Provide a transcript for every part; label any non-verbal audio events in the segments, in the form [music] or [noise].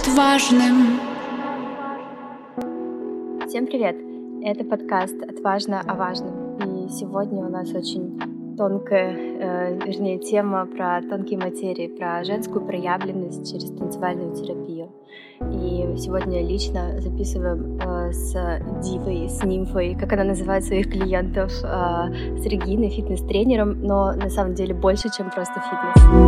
отважным. Всем привет! Это подкаст «Отважно о важном». И сегодня у нас очень тонкая, э, вернее, тема про тонкие материи, про женскую проявленность через танцевальную терапию. И сегодня лично записываем э, с Дивой, с Нимфой, как она называет своих клиентов, э, с Региной, фитнес-тренером, но на самом деле больше, чем просто фитнес.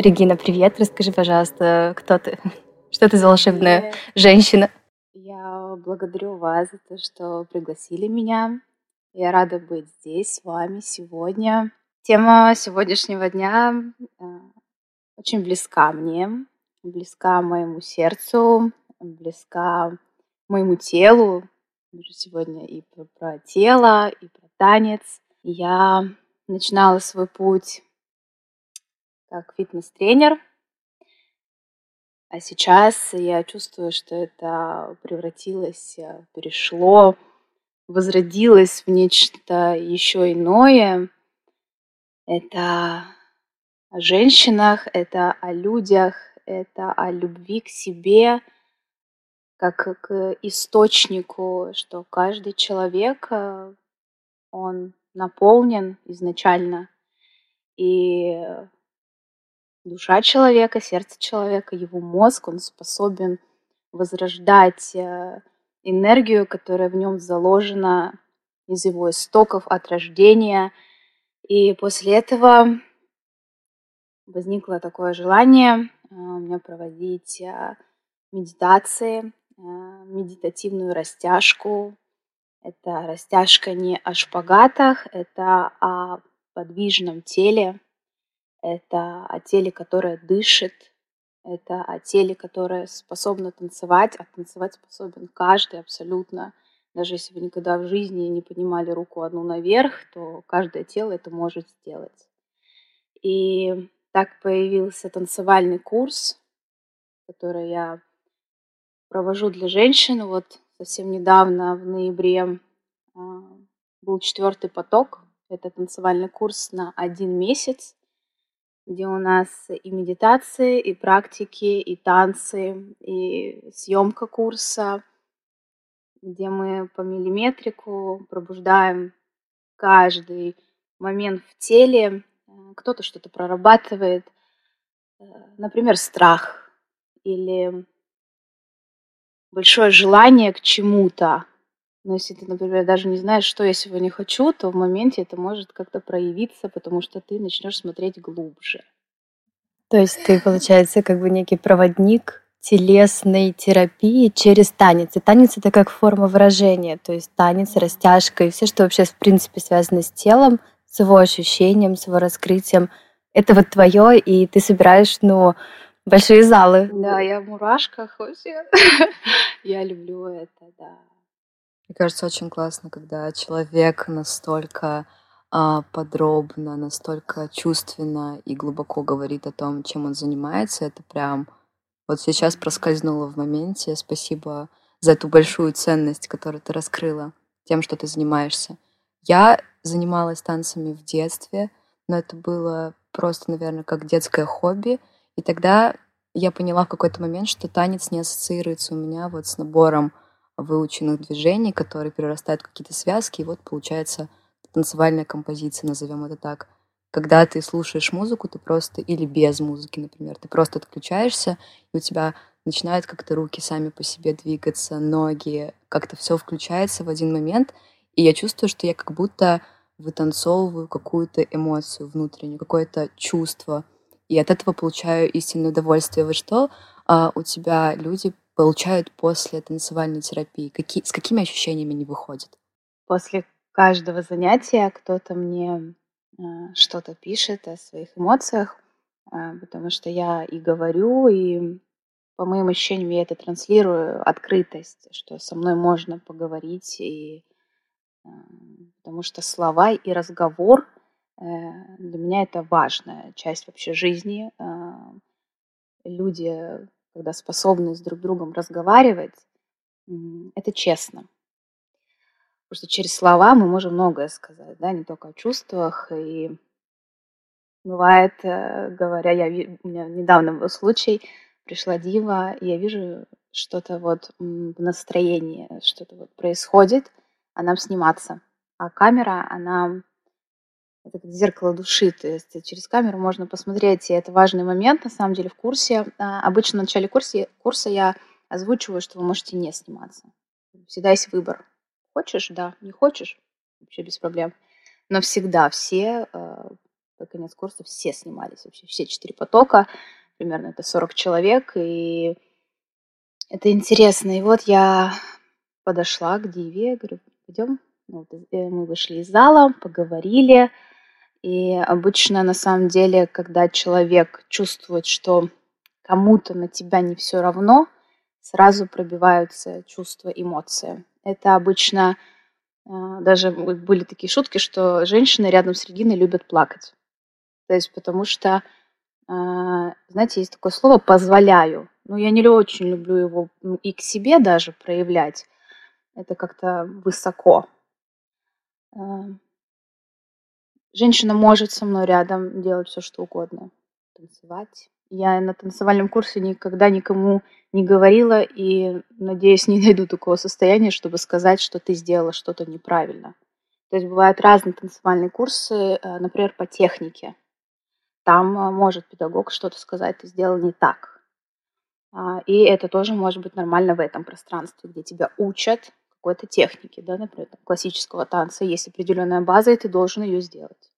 Регина, привет. Расскажи, пожалуйста, кто ты? [laughs] Что ты за волшебная Привет. женщина? Я благодарю вас за то, что пригласили меня. Я рада быть здесь с вами сегодня. Тема сегодняшнего дня э, очень близка мне, близка моему сердцу, близка моему телу. Мы же сегодня и про, про тело, и про танец. Я начинала свой путь как фитнес-тренер, а сейчас я чувствую, что это превратилось, э, перешло, возродилось в нечто еще иное. Это о женщинах, это о людях, это о любви к себе, как к источнику, что каждый человек, э, он наполнен изначально, и душа человека, сердце человека, его мозг, он способен возрождать э, энергию, которая в нем заложена из его истоков от рождения. И после этого возникло такое желание э, у меня проводить э, медитации, медитативную растяжку. Это растяжка не о шпагатах, это о подвижном теле, это о теле, которое дышит, это о теле, которое способно танцевать, а танцевать способен каждый абсолютно. Даже если вы никогда в жизни не поднимали руку одну наверх, то каждое тело это может сделать. И так появился танцевальный курс, который я провожу для женщин. Вот совсем недавно, в ноябре, а, был четвертый поток. Это танцевальный курс на один месяц где у нас и медитации, и практики, и танцы, и съемка курса, где мы по миллиметрику пробуждаем каждый момент в теле. Э, Кто-то что-то прорабатывает, э, например, страх или большое желание к чему-то. Но если ты, например, даже не знаешь, что я сегодня хочу, то в моменте это может как-то проявиться, потому что ты начнешь смотреть глубже. То есть ты, получается, как бы некий проводник телесной терапии через танец. И танец это как форма выражения, то есть танец, растяжка и все, что вообще в принципе связано с телом, с его ощущением, с его раскрытием. Это вот твое, и ты собираешь, ну, большие залы. Да, я в мурашках вообще. [laughs] Я люблю это, да. Мне кажется, очень классно, когда человек настолько а, подробно, настолько чувственно и глубоко говорит о том, чем он занимается. Это прям вот сейчас проскользнуло в моменте. Спасибо за эту большую ценность, которую ты раскрыла тем, что ты занимаешься. Я занималась танцами в детстве, но это было просто, наверное, как детское хобби. И тогда я поняла в какой-то момент, что танец не ассоциируется у меня вот с набором выученных движений, которые перерастают в какие-то связки, и вот получается танцевальная композиция, назовем это так. Когда ты слушаешь музыку, ты просто, или без музыки, например, ты просто отключаешься, и у тебя начинают как-то руки сами по себе двигаться, ноги, как-то все включается в один момент, и я чувствую, что я как будто вытанцовываю какую-то эмоцию внутреннюю, какое-то чувство, и от этого получаю истинное удовольствие. Вот что а, у тебя люди получают после танцевальной терапии? Какие, с какими ощущениями они выходят? После каждого занятия кто-то мне э, что-то пишет о своих эмоциях, э, потому что я и говорю, и по моим ощущениям я это транслирую, открытость, что со мной можно поговорить, и э, потому что слова и разговор э, для меня это важная часть вообще жизни. Э, люди, когда способны с друг другом разговаривать, это честно. Потому что через слова мы можем многое сказать, да, не только о чувствах. И бывает, э, говоря, я, у меня недавно был случай, пришла дива, и я вижу что-то вот в настроении, что-то вот происходит, а нам сниматься. А камера, она это как зеркало души, то есть через камеру можно посмотреть, и это важный момент, на самом деле, в курсе. А, обычно в начале курса, курса я озвучиваю, что вы можете не сниматься. Всегда есть выбор. Хочешь, да, не хочешь, вообще без проблем. Но всегда все, э, под конец курса, все снимались, вообще все четыре потока, примерно это 40 человек, и это интересно. И вот я подошла к Диве, говорю, пойдем. Ну, э, мы вышли из зала, поговорили, и обычно, на самом деле, когда человек чувствует, что кому-то на тебя не все равно, сразу пробиваются чувства, эмоции. Это обычно а, даже были такие шутки, что женщины рядом с Региной любят плакать. То есть потому что, а, знаете, есть такое слово «позволяю». Ну, я не очень люблю его и к себе даже проявлять. Это как-то высоко. Женщина может со мной рядом делать все, что угодно. Танцевать. Я на танцевальном курсе никогда никому не говорила и, надеюсь, [laughs] не найду такого состояния, чтобы сказать, что ты сделала что-то неправильно. То есть бывают разные танцевальные курсы, э, например, по технике. Там э, может педагог что-то сказать, ты сделал не так. А, и это тоже может быть нормально в этом пространстве, где тебя учат какой-то техники, да, например, там, классического танца, есть определенная база, и ты должен ее сделать.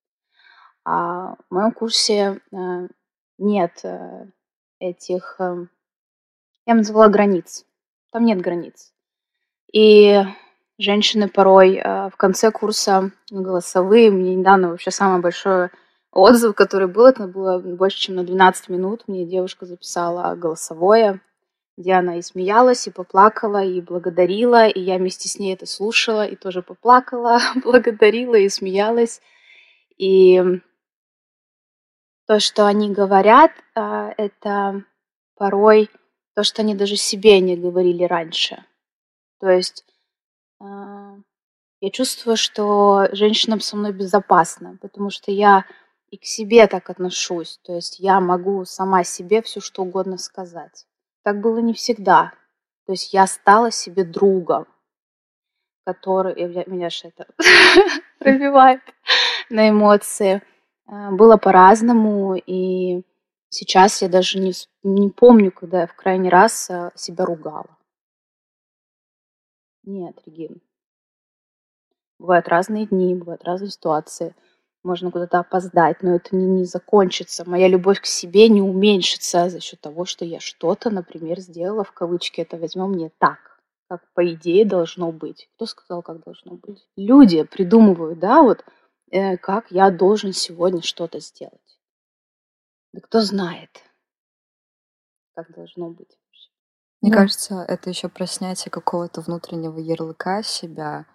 А в моем курсе э, нет э, этих, э, я называла границ. Там нет границ. И женщины порой в конце курса голосовые, мне недавно вообще самый большой отзыв, который был, это было больше, чем на 12 минут, мне девушка записала голосовое, где она и смеялась, и поплакала, и благодарила, и я вместе с ней это слушала, и тоже поплакала, [laughs] благодарила и смеялась. И то, что они говорят, а, это порой то, что они даже себе не говорили раньше. То есть а, я чувствую, что женщинам со мной безопасно, потому что я и к себе так отношусь. То есть я могу сама себе все что угодно сказать. Так было не всегда. То есть я стала себе другом, который... Меня же это [laughs] пробивает на эмоции. А, было по-разному, и сейчас я даже не, не помню, когда я в крайний раз а, себя ругала. Нет, Регин. Бывают разные дни, бывают разные ситуации – можно куда-то опоздать, но это не, не закончится. Моя любовь к себе не уменьшится за счет того, что я что-то, например, сделала, в кавычки это возьмем не так, как по идее должно быть. Кто сказал, как должно быть? Люди придумывают, да, вот, э, как я должен сегодня что-то сделать. Да кто знает, как должно быть. Мне ну. кажется, это еще про снятие какого-то внутреннего ярлыка себя.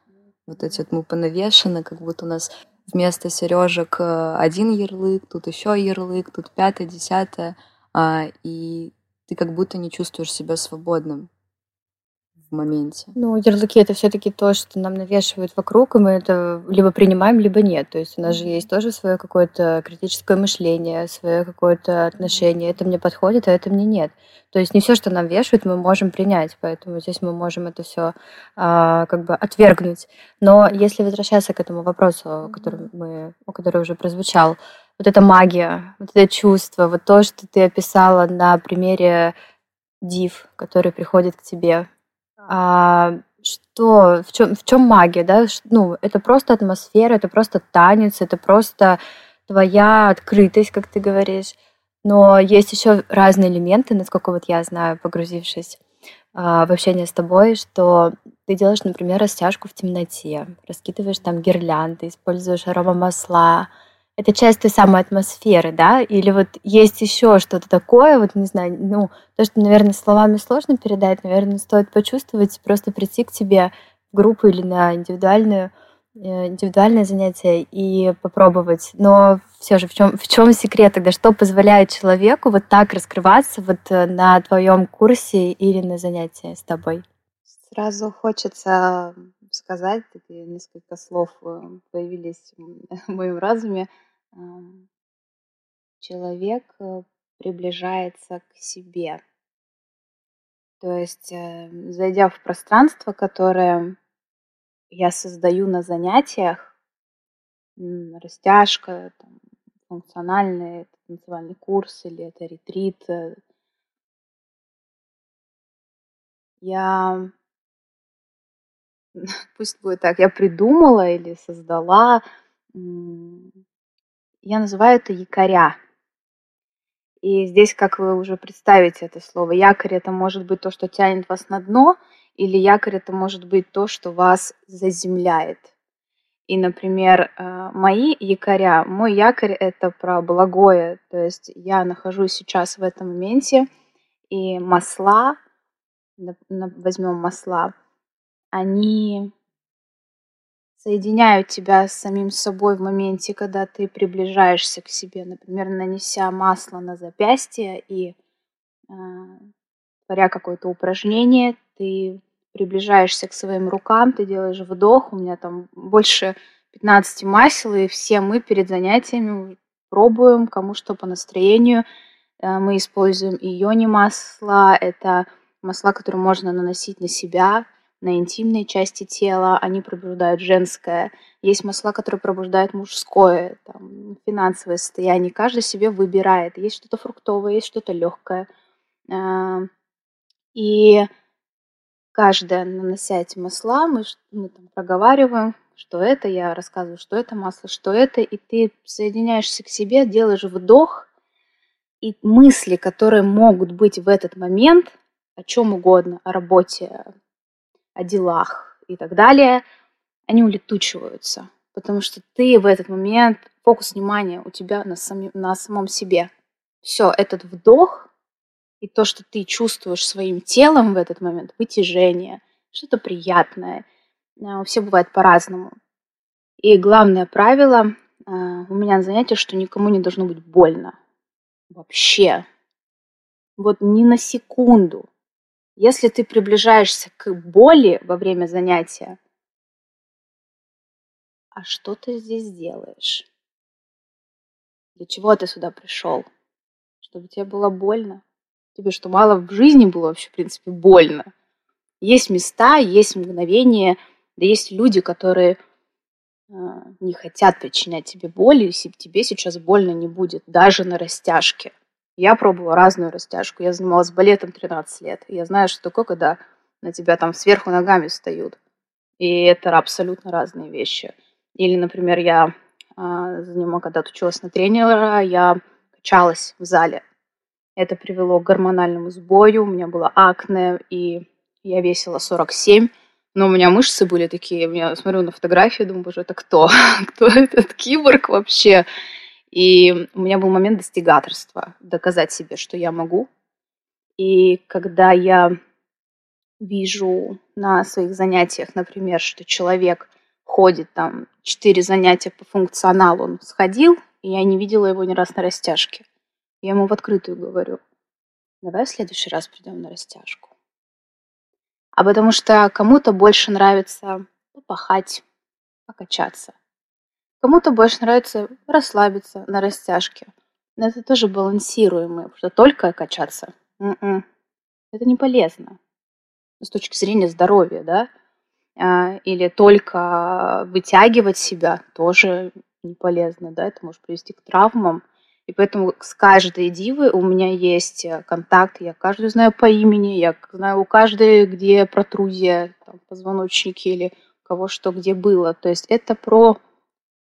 Вот эти вот мы понавешены, как будто у нас вместо сережек э, один ярлык, тут еще ярлык, тут пятое, десятое, а, и ты как будто не чувствуешь себя свободным в моменте. Ну, ярлыки это все-таки то, что нам навешивают вокруг, и мы это либо принимаем, либо нет. То есть у нас же есть тоже свое какое-то критическое мышление, свое какое-то отношение. Это мне подходит, а это мне нет. То есть не все, что нам вешают, мы можем принять, поэтому здесь мы можем это все а, как бы отвергнуть. Но если возвращаться к этому вопросу, который мы, который уже прозвучал, вот эта магия, вот это чувство, вот то, что ты описала на примере див, который приходит к тебе, а, что, в чем, в чем магия, да? Ну, это просто атмосфера, это просто танец, это просто твоя открытость, как ты говоришь. Но есть еще разные элементы, насколько вот я знаю, погрузившись а, в общение с тобой, что ты делаешь, например, растяжку в темноте, раскидываешь там гирлянды, используешь аромамасла, это часть той самой атмосферы, да, или вот есть еще что-то такое, вот не знаю, ну, то, что, наверное, словами сложно передать, наверное, стоит почувствовать, просто прийти к тебе в группу или на индивидуальную э, индивидуальное занятие и попробовать. Но все же в чем, в чем секрет тогда? Что позволяет человеку вот так раскрываться вот э, на твоем курсе или на занятии с тобой? Сразу хочется сказать, такие несколько слов э, появились в моем разуме. Человек приближается к себе. То есть, зайдя в пространство, которое я создаю на занятиях, растяжка, там, функциональный, это танцевальный курс или это ретрит. Э. Я, [laughs] пусть будет так, я придумала или создала, я называю это якоря. И здесь, как вы уже представите это слово, якорь это может быть то, что тянет вас на дно, или якорь это может быть то, что вас заземляет. И, например, э, мои якоря, мой якорь это про благое, то есть я нахожусь сейчас в этом моменте, и масла, возьмем масла, они соединяют тебя с самим собой в моменте, когда ты приближаешься к себе, например, нанеся масло на запястье и э, творя какое-то упражнение, ты приближаешься к своим рукам, ты делаешь вдох, у меня там больше 15 масел, и все мы перед занятиями пробуем, кому что по настроению. Э, мы используем и йони масла, это масла, которые можно наносить на себя, на интимные части тела, они пробуждают женское. Есть масла, которые пробуждают мужское, там, финансовое состояние. Каждый себе выбирает. Есть что-то фруктовое, есть что-то легкое. Э, и каждая, нанося эти масла, мы, мы там проговариваем, что это, я рассказываю, что это масло, что это, и ты соединяешься к себе, делаешь вдох, и мысли, которые могут быть в этот момент, о чем угодно, о работе, о делах и так далее, они улетучиваются, потому что ты в этот момент, фокус внимания у тебя на, сами, на самом себе. Все, этот вдох и то, что ты чувствуешь своим телом в этот момент, вытяжение, что-то приятное. А, у всех бывает по-разному. И главное правило а, у меня на занятии, что никому не должно быть больно. Вообще. Вот ни на секунду. Если ты приближаешься к боли во время занятия, а что ты здесь делаешь? Для чего ты сюда пришел? Чтобы тебе было больно? тебе что, мало в жизни было вообще, в принципе, больно? Есть места, есть мгновения, да есть люди, которые э, не хотят причинять тебе боль, и тебе сейчас больно не будет, даже на растяжке. Я пробовала разную растяжку. Я занималась балетом 13 лет. Я знаю, что такое, когда на тебя там сверху ногами встают. И это абсолютно разные вещи. Или, например, я э, занималась, когда училась на тренера, я качалась в зале. Это привело к гормональному сбою, у меня было акне, и я весила 47, но у меня мышцы были такие, я смотрю на фотографии, думаю, боже, это кто? [laughs] кто этот киборг вообще? И у меня был момент достигаторства, доказать себе, что я могу. И когда я вижу на своих занятиях, например, что человек ходит там четыре занятия по функционалу, он сходил, и я не видела его ни раз на растяжке. Я ему в открытую говорю, давай в следующий раз придем на растяжку. А потому что кому-то больше нравится попахать, покачаться. Кому-то больше нравится расслабиться на растяжке. Но это тоже балансируемое, потому что только качаться м-м, это не полезно с точки зрения здоровья, да, а, или только вытягивать себя тоже не полезно, да, это может привести к травмам. И поэтому с каждой дивой у меня есть э, контакт, я каждую знаю по имени, я знаю у каждой, где протрузия, там, позвоночники или кого что где было. То есть это про...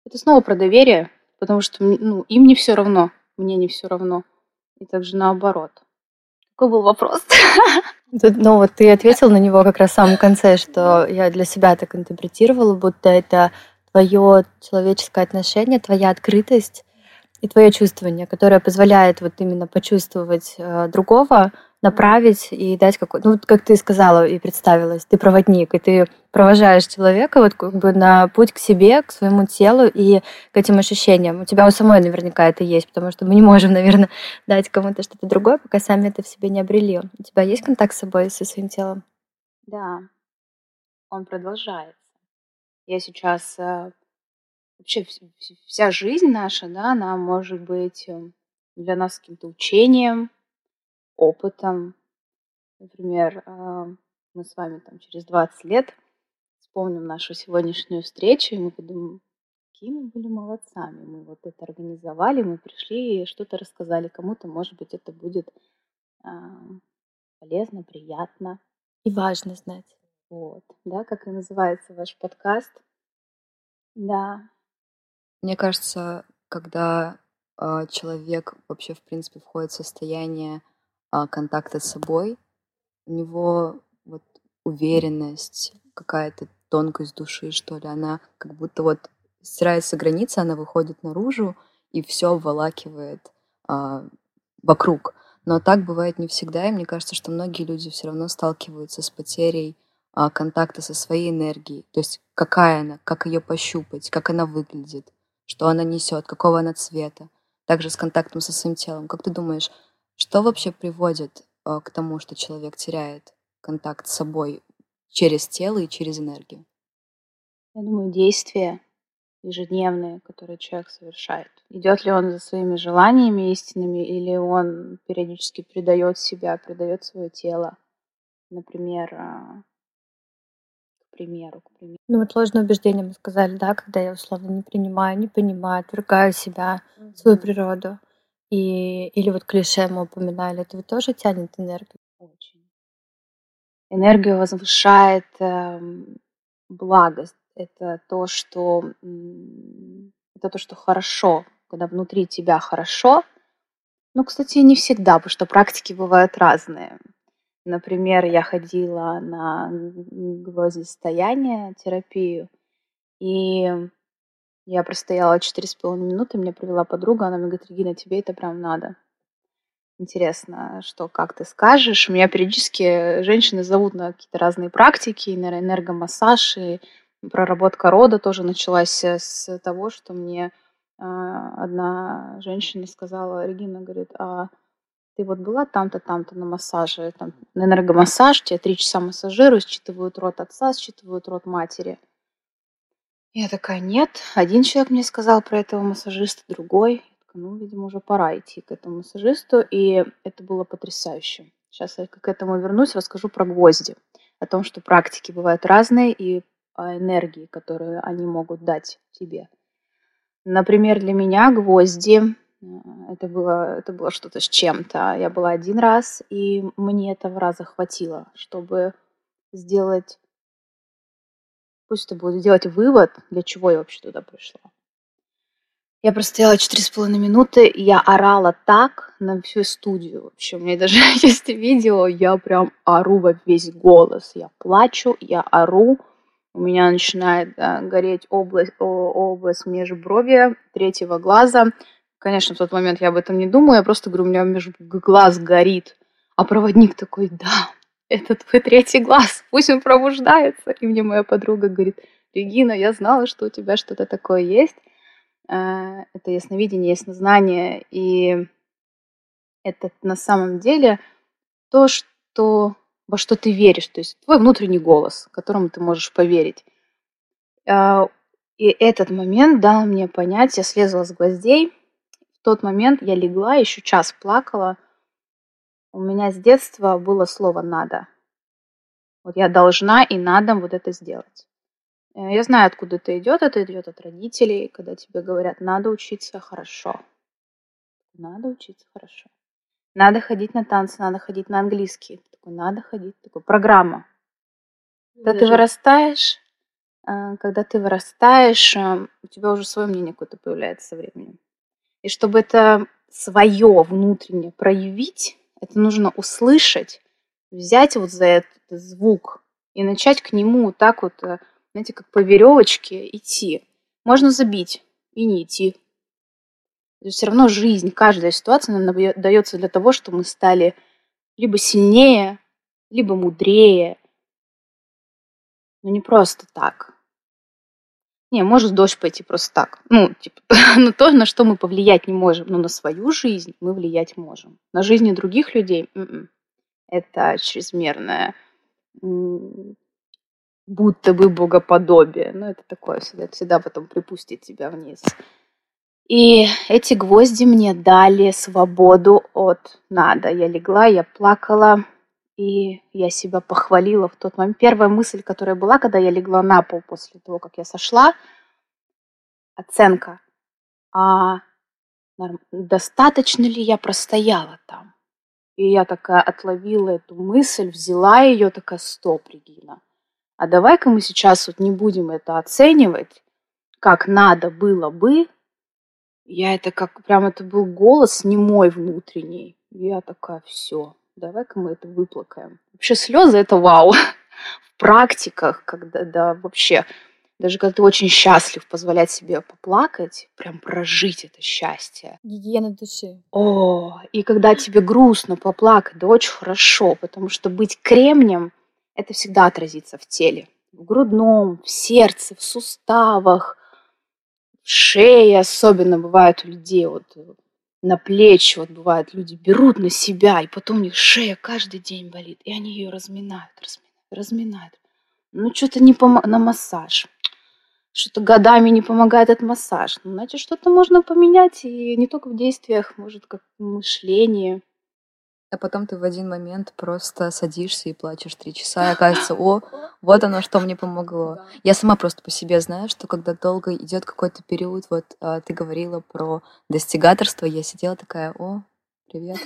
Это снова про доверие, потому что ну, им не все равно, мне не все равно. И также наоборот. Какой был вопрос? [laughs] Ну вот ты ответил на него как раз в самом конце, что я для себя так интерпретировала, будто это твое человеческое отношение, твоя открытость и твое чувствование, которое позволяет вот именно почувствовать э, другого направить и дать какой ну, как ты сказала и представилась, ты проводник, и ты провожаешь человека вот как бы на путь к себе, к своему телу и к этим ощущениям. У тебя у самой наверняка это есть, потому что мы не можем, [laughs] наверное, дать кому-то что-то другое, пока сами это в себе не обрели. У тебя есть контакт с собой, со своим телом? Да, он продолжается. Я сейчас э, вообще вся жизнь наша, да, она может быть э, для нас каким-то учением, опытом. Например, а, мы с вами там через 20 лет вспомним нашу сегодняшнюю встречу, и мы подумаем, какие мы были молодцами. Мы вот это организовали, мы пришли и что-то рассказали кому-то. Может быть, это будет а, полезно, приятно. И важно знать. Вот, да, как и называется ваш подкаст. Да. Мне кажется, когда э, человек вообще, в принципе, входит в состояние контакта с собой, у него вот уверенность, какая-то тонкость души, что ли, она как будто вот стирается граница, она выходит наружу и все обволакивает а, вокруг. Но так бывает не всегда, и мне кажется, что многие люди все равно сталкиваются с потерей а, контакта со своей энергией. То есть какая она, как ее пощупать, как она выглядит, что она несет, какого она цвета. Также с контактом со своим телом. Как ты думаешь, что вообще приводит э, к тому, что человек теряет контакт с собой через тело и через энергию? Я думаю, действия ежедневные, которые человек совершает. Идет ли он за своими желаниями истинными, или он периодически предает себя, предает свое тело. Например, а, к примеру, к примеру. Ну вот ложное убеждение мы сказали, да, когда я условно не принимаю, не понимаю, отвергаю себя, mm-hmm. свою природу. И, или вот клише мы упоминали, это ведь тоже тянет энергию. Очень. Энергию возвышает э, благость. Это то, что это то, что хорошо, когда внутри тебя хорошо. Ну, кстати, не всегда, потому что практики бывают разные. Например, я ходила на гвоздистояние, терапию, и я простояла четыре с половиной минуты, меня провела подруга, она мне говорит, Регина, тебе это прям надо. Интересно, что, как ты скажешь. Меня периодически женщины зовут на какие-то разные практики, на энергомассаж, и проработка рода тоже началась с того, что мне а, одна женщина сказала, Регина, говорит, а ты вот была там-то, там-то на массаже, там, на энергомассаж, тебя три часа массажируют, считывают рот отца, считывают рот матери – я такая: "Нет". Один человек мне сказал про этого массажиста, другой. ну, видимо, уже пора идти к этому массажисту, и это было потрясающе. Сейчас я к этому вернусь, расскажу про гвозди, о том, что практики бывают разные и о энергии, которую они могут дать тебе. Например, для меня гвозди, э, это было это было что-то с чем-то. Я была один раз, и мне этого раза хватило, чтобы сделать Пусть это будет сделать вывод, для чего я вообще туда пришла. Я простояла четыре с половиной минуты, и я орала так на всю студию. Вообще, у меня даже [laughs] есть видео, я прям ору во весь голос. Я плачу, я ору. У меня начинает да, гореть область, о, область межбровья, третьего глаза. Конечно, в тот момент я об этом не думала, я просто говорю, у меня между глаз горит. А проводник такой, да, это твой третий глаз, [laughs] пусть он пробуждается. И мне моя подруга говорит, Регина, я знала, что у тебя что-то такое есть. Э, это ясновидение, яснознание. И это на самом деле то, что, во что ты веришь. То есть твой внутренний голос, которому ты можешь поверить. Э, и этот момент дал мне понять, я слезла с гвоздей. В тот момент я легла, еще час плакала – у меня с детства было слово «надо». Вот я должна и надо вот это сделать. Э, я знаю, откуда это идет. Это идет от родителей, когда тебе говорят, надо учиться хорошо. Надо учиться хорошо. Надо ходить на танцы, надо ходить на английский. Такой, надо ходить. Такой, программа. Когда Даже... ты вырастаешь, э, когда ты вырастаешь, э, у тебя уже свое мнение какое-то появляется со временем. И чтобы это свое внутреннее проявить, это нужно услышать, взять вот за этот звук и начать к нему так вот, э, знаете, как по веревочке идти. Можно забить и не идти. Все равно жизнь, каждая ситуация нам дается для того, чтобы мы стали либо сильнее, либо мудрее. Но не просто так. Не, может дождь пойти просто так. Ну, типа, [laughs] на то, на что мы повлиять не можем. Но на свою жизнь мы влиять можем. На жизни других людей м-м. это чрезмерное будто бы богоподобие. Ну, это такое всегда, всегда потом припустит тебя вниз. И эти гвозди мне дали свободу от надо. Я легла, я плакала, и я себя похвалила в тот момент. Первая мысль, которая была, когда я легла на пол после того, как я сошла, оценка. А достаточно ли я простояла там? И я такая отловила эту мысль, взяла ее, такая, стоп, Регина, а давай-ка мы сейчас вот не будем это оценивать, как надо было бы, я это как, прям это был голос не мой внутренний. Я такая, все, давай-ка мы это выплакаем. Вообще слезы это вау. [laughs] В практиках, когда, да, вообще, даже когда ты очень счастлив позволять себе поплакать, прям прожить это счастье. Гигиена души. О, и когда тебе грустно поплакать, да очень хорошо, потому что быть кремнем, это всегда отразится в теле. В грудном, в сердце, в суставах, шея особенно бывает у людей, вот на плечи, вот бывает, люди берут на себя, и потом у них шея каждый день болит, и они ее разминают, разминают, разминают. Ну, что-то не пом... на массаж. Что-то годами не помогает этот массаж. Ну, значит, что-то можно поменять, и не только в действиях, может, как в мышлении. А потом ты в один момент просто садишься и плачешь три часа, и оказывается, о, вот оно, что мне помогло. Я сама просто по себе знаю, что когда долго идет какой-то период, вот а, ты говорила про достигаторство, я сидела такая, о, привет,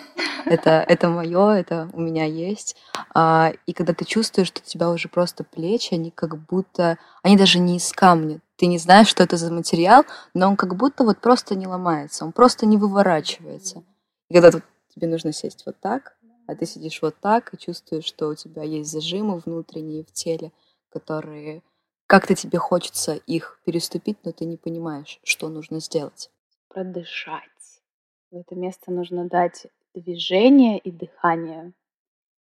это, это мое, это у меня есть. А, и когда ты чувствуешь, что у тебя уже просто плечи, они как будто, они даже не из камня, ты не знаешь, что это за материал, но он как будто вот просто не ломается, он просто не выворачивается. И когда тебе нужно сесть вот так, а ты сидишь вот так и чувствуешь, что у тебя есть зажимы внутренние в теле, которые как-то тебе хочется их переступить, но ты не понимаешь, что нужно сделать. Продышать. В это место нужно дать движение и дыхание,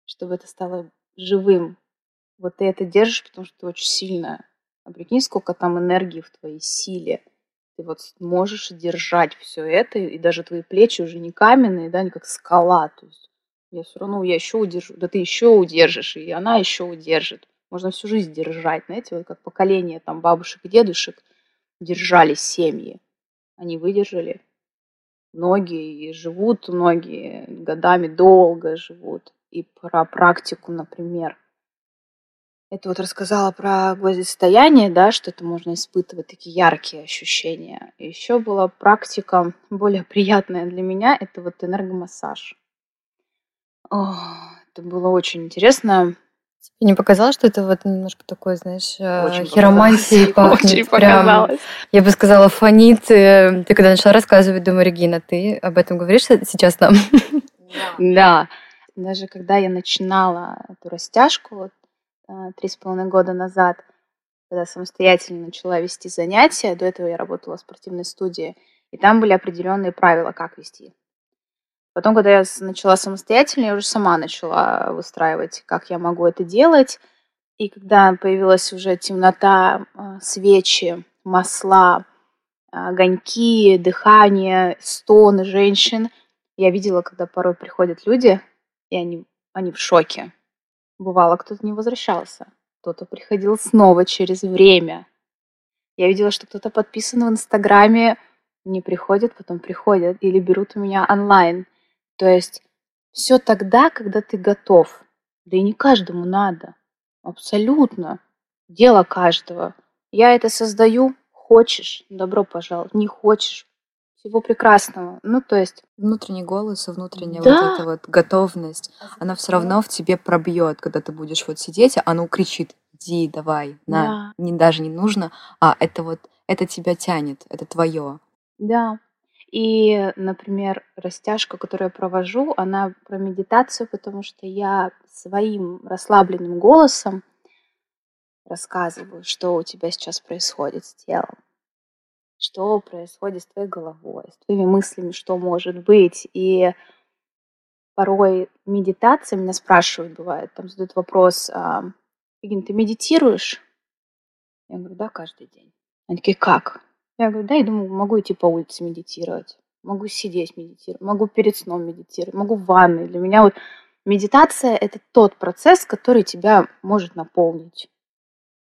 чтобы это стало живым. Вот ты это держишь, потому что ты очень сильная. А прикинь, сколько там энергии в твоей силе – ты вот можешь держать все это, и даже твои плечи уже не каменные, да, не как скала. То есть я все равно, я еще удержу, да ты еще удержишь, и она еще удержит. Можно всю жизнь держать, знаете, вот как поколение там бабушек и дедушек держали семьи. Они выдержали. Многие и живут, многие годами долго живут. И про практику, например – это вот рассказала про гвоздистояние, да, что это можно испытывать такие яркие ощущения. еще была практика более приятная для меня, это вот энергомассаж. О, это было очень интересно. Тебе не показалось, что это вот немножко такой, знаешь, э, очень хиромантией [laughs] пахнет? Очень прям, показалось. Я бы сказала, фонит. Э, ты когда начала рассказывать, думаю, Регина, ты об этом говоришь сейчас нам? Да. Даже когда я начинала эту растяжку, вот три с половиной года назад, когда самостоятельно начала вести занятия. До этого я работала в спортивной студии, и там были определенные правила, как вести. Потом, когда я начала самостоятельно, я уже сама начала выстраивать, как я могу это делать. И когда появилась уже темнота, а, свечи, масла, а, огоньки, дыхание, стоны женщин, я видела, когда порой приходят люди, и они, они в шоке. Бывало, кто-то не возвращался, кто-то приходил снова через время. Я видела, что кто-то подписан в Инстаграме, не приходит, потом приходят, или берут у меня онлайн. То есть все тогда, когда ты готов. Да и не каждому надо. Абсолютно. Дело каждого. Я это создаю. Хочешь, добро пожаловать. Не хочешь, всего прекрасного. Ну, то есть... Внутренний голос и внутренняя да. вот эта вот готовность, она все равно в тебе пробьет, когда ты будешь вот сидеть, а оно кричит, иди, давай, на, да. не, даже не нужно, а это вот, это тебя тянет, это твое. Да. И, например, растяжка, которую я провожу, она про медитацию, потому что я своим расслабленным голосом рассказываю, что у тебя сейчас происходит с телом что происходит с твоей головой, с твоими мыслями, что может быть. И порой медитация, меня спрашивают, бывает, там задают вопрос, а, Игин, ты медитируешь? Я говорю, да, каждый день. Они такие, как? Я говорю, да, я думаю, могу идти по улице медитировать, могу сидеть медитировать, могу перед сном медитировать, могу в ванной. Для меня вот медитация – это тот процесс, который тебя может наполнить.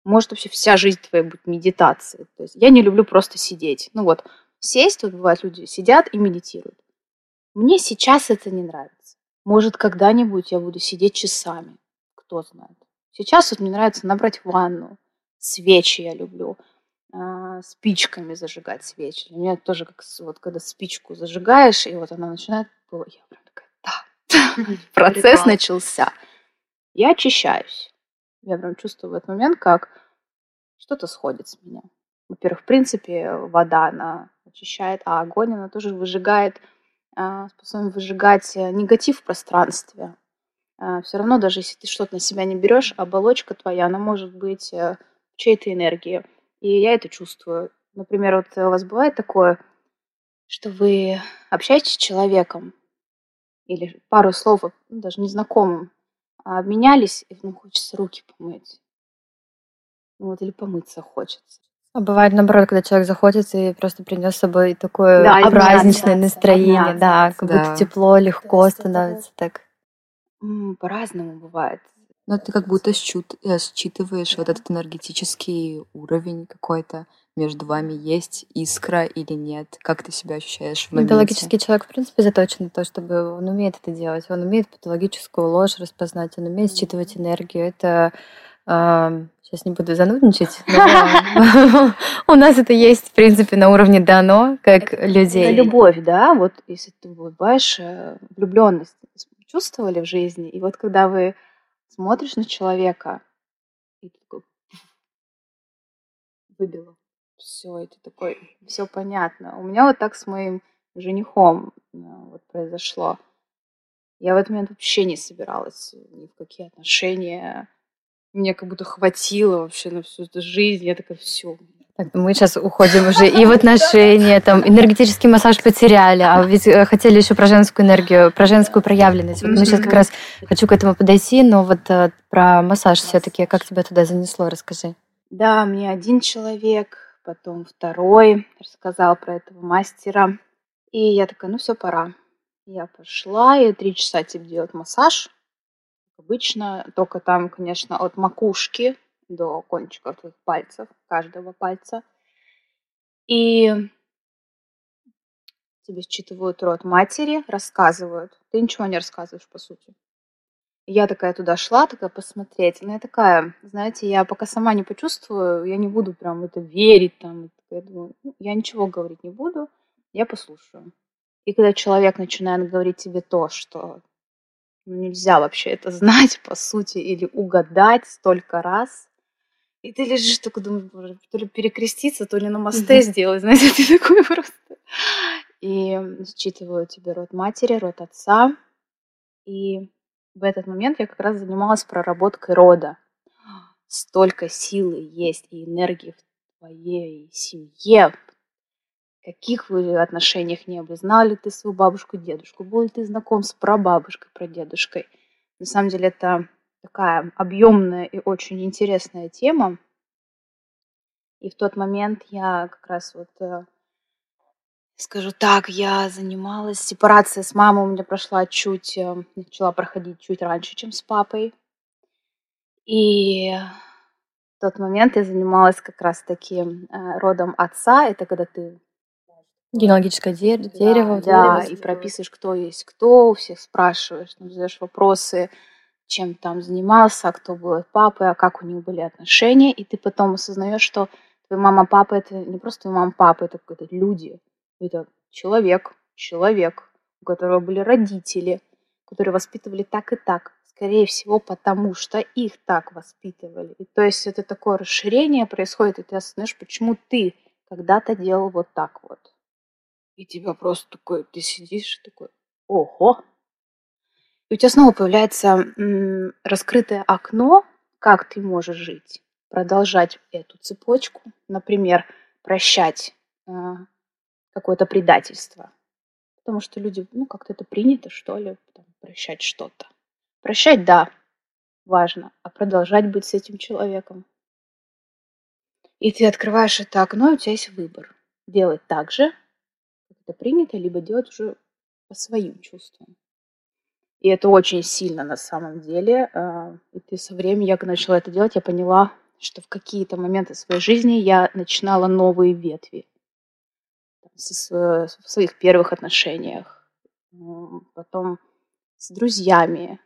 Может вообще вся жизнь твоя быть медитацией. То есть я не люблю просто сидеть. Ну вот, сесть, вот бывает, люди сидят и медитируют. Мне сейчас это не нравится. Может, когда-нибудь я буду сидеть часами. Кто знает. Сейчас вот мне нравится набрать ванну. Свечи я люблю. А, спичками зажигать свечи. Для меня тоже как вот когда спичку зажигаешь, и вот она начинает... Я прям такая, да, [laughs] процесс начался. Я очищаюсь. Я прям чувствую в этот момент, как что-то сходит с меня. Во-первых, в принципе, вода, она очищает, а огонь, она тоже выжигает, а, способен выжигать э, негатив в пространстве. А, Все равно, даже если ты что-то на себя не берешь, оболочка твоя, она может быть э, в чьей-то энергии. И я это чувствую. Например, вот у вас бывает такое, что вы общаетесь с человеком, или пару слов, ну, даже незнакомым, обменялись, и ну, хочется руки помыть. Ну, вот, или помыться хочется. А бывает наоборот, когда человек заходит и просто принес с собой такое да, праздничное настроение, да, как да. будто тепло, легко становится так. По-разному бывает. Но ты как будто счит, э, считываешь вот этот энергетический уровень какой-то между вами есть искра или нет? Как ты себя ощущаешь в моменте? Патологический человек, в принципе, заточен на то, чтобы он умеет это делать. Он умеет патологическую ложь распознать, он умеет считывать энергию. Это сейчас не буду занудничать, [laughs] у нас это есть, в принципе, на уровне дано, как людей. Любовь, да, вот если ты бываешь э, влюбленность чувствовали в жизни, и вот когда вы смотришь на человека, и ты такой выбило. Все, это такой, все понятно. У меня вот так с моим женихом э, вот произошло. Я в этот момент вообще не собиралась ни в какие отношения. Мне как будто хватило вообще на всю эту жизнь. Я такая, все, так, мы сейчас уходим уже и в отношения, там, энергетический массаж потеряли, а ведь э, хотели еще про женскую энергию, про женскую проявленность. Вот мы сейчас как раз хочу к этому подойти, но вот э, про массаж все-таки, как тебя туда занесло, расскажи. Да, мне один человек, потом второй рассказал про этого мастера. И я такая, ну все, пора. Я пошла, и три часа тебе делать массаж. Обычно, только там, конечно, от макушки до кончиков твоих пальцев, каждого пальца. И тебе считывают рот матери, рассказывают. Ты ничего не рассказываешь, по сути. Я такая туда шла, такая посмотреть. Но я такая, знаете, я пока сама не почувствую, я не буду прям это верить. Там. Я думаю, ну, я ничего говорить не буду, я послушаю. И когда человек начинает говорить тебе то, что ну, нельзя вообще это [laughs] знать, по сути, или угадать столько раз, и ты лежишь такой, думаешь, боже, то ли перекреститься, то ли на мосте сделать, [laughs] знаете, ты такой просто. И считываю тебе род матери, род отца. И в этот момент я как раз занималась проработкой рода. Столько силы есть и энергии в твоей семье, каких вы отношениях не были. Знал ли ты свою бабушку, дедушку? Был ли ты знаком с прабабушкой, прадедушкой? На самом деле это такая объемная и очень интересная тема. И в тот момент я как раз вот э, скажу так, я занималась сепарацией с мамой, у меня прошла чуть, э, начала проходить чуть раньше, чем с папой. И в тот момент я занималась как раз таки э, родом отца, это когда ты Генеалогическое де- дерево. Да, да, и прописываешь, кто есть кто, у всех спрашиваешь, задаешь вопросы, чем там занимался, кто был папой, а как у них были отношения, и ты потом осознаешь, что твоя мама, папа это не просто твоя мама, папа, это какие-то люди, это человек, человек, у которого были родители, которые воспитывали так и так, скорее всего, потому что их так воспитывали. И то есть это такое расширение происходит, и ты осознаешь, почему ты когда-то делал вот так вот. И тебя просто такой, ты сидишь такой, ого, и у тебя снова появляется раскрытое окно, как ты можешь жить, продолжать эту цепочку, например, прощать а, какое-то предательство. Потому что люди, ну, как-то это принято, что ли, там, прощать что-то. Прощать, да, важно, а продолжать быть с этим человеком. И ты открываешь это окно, и у тебя есть выбор. Делать так же, как это принято, либо делать уже по своим чувствам. И это очень сильно на самом деле. А, и со временем, я начала это делать, я поняла, что в какие-то моменты своей жизни я начинала новые ветви в своих первых отношениях, потом с друзьями.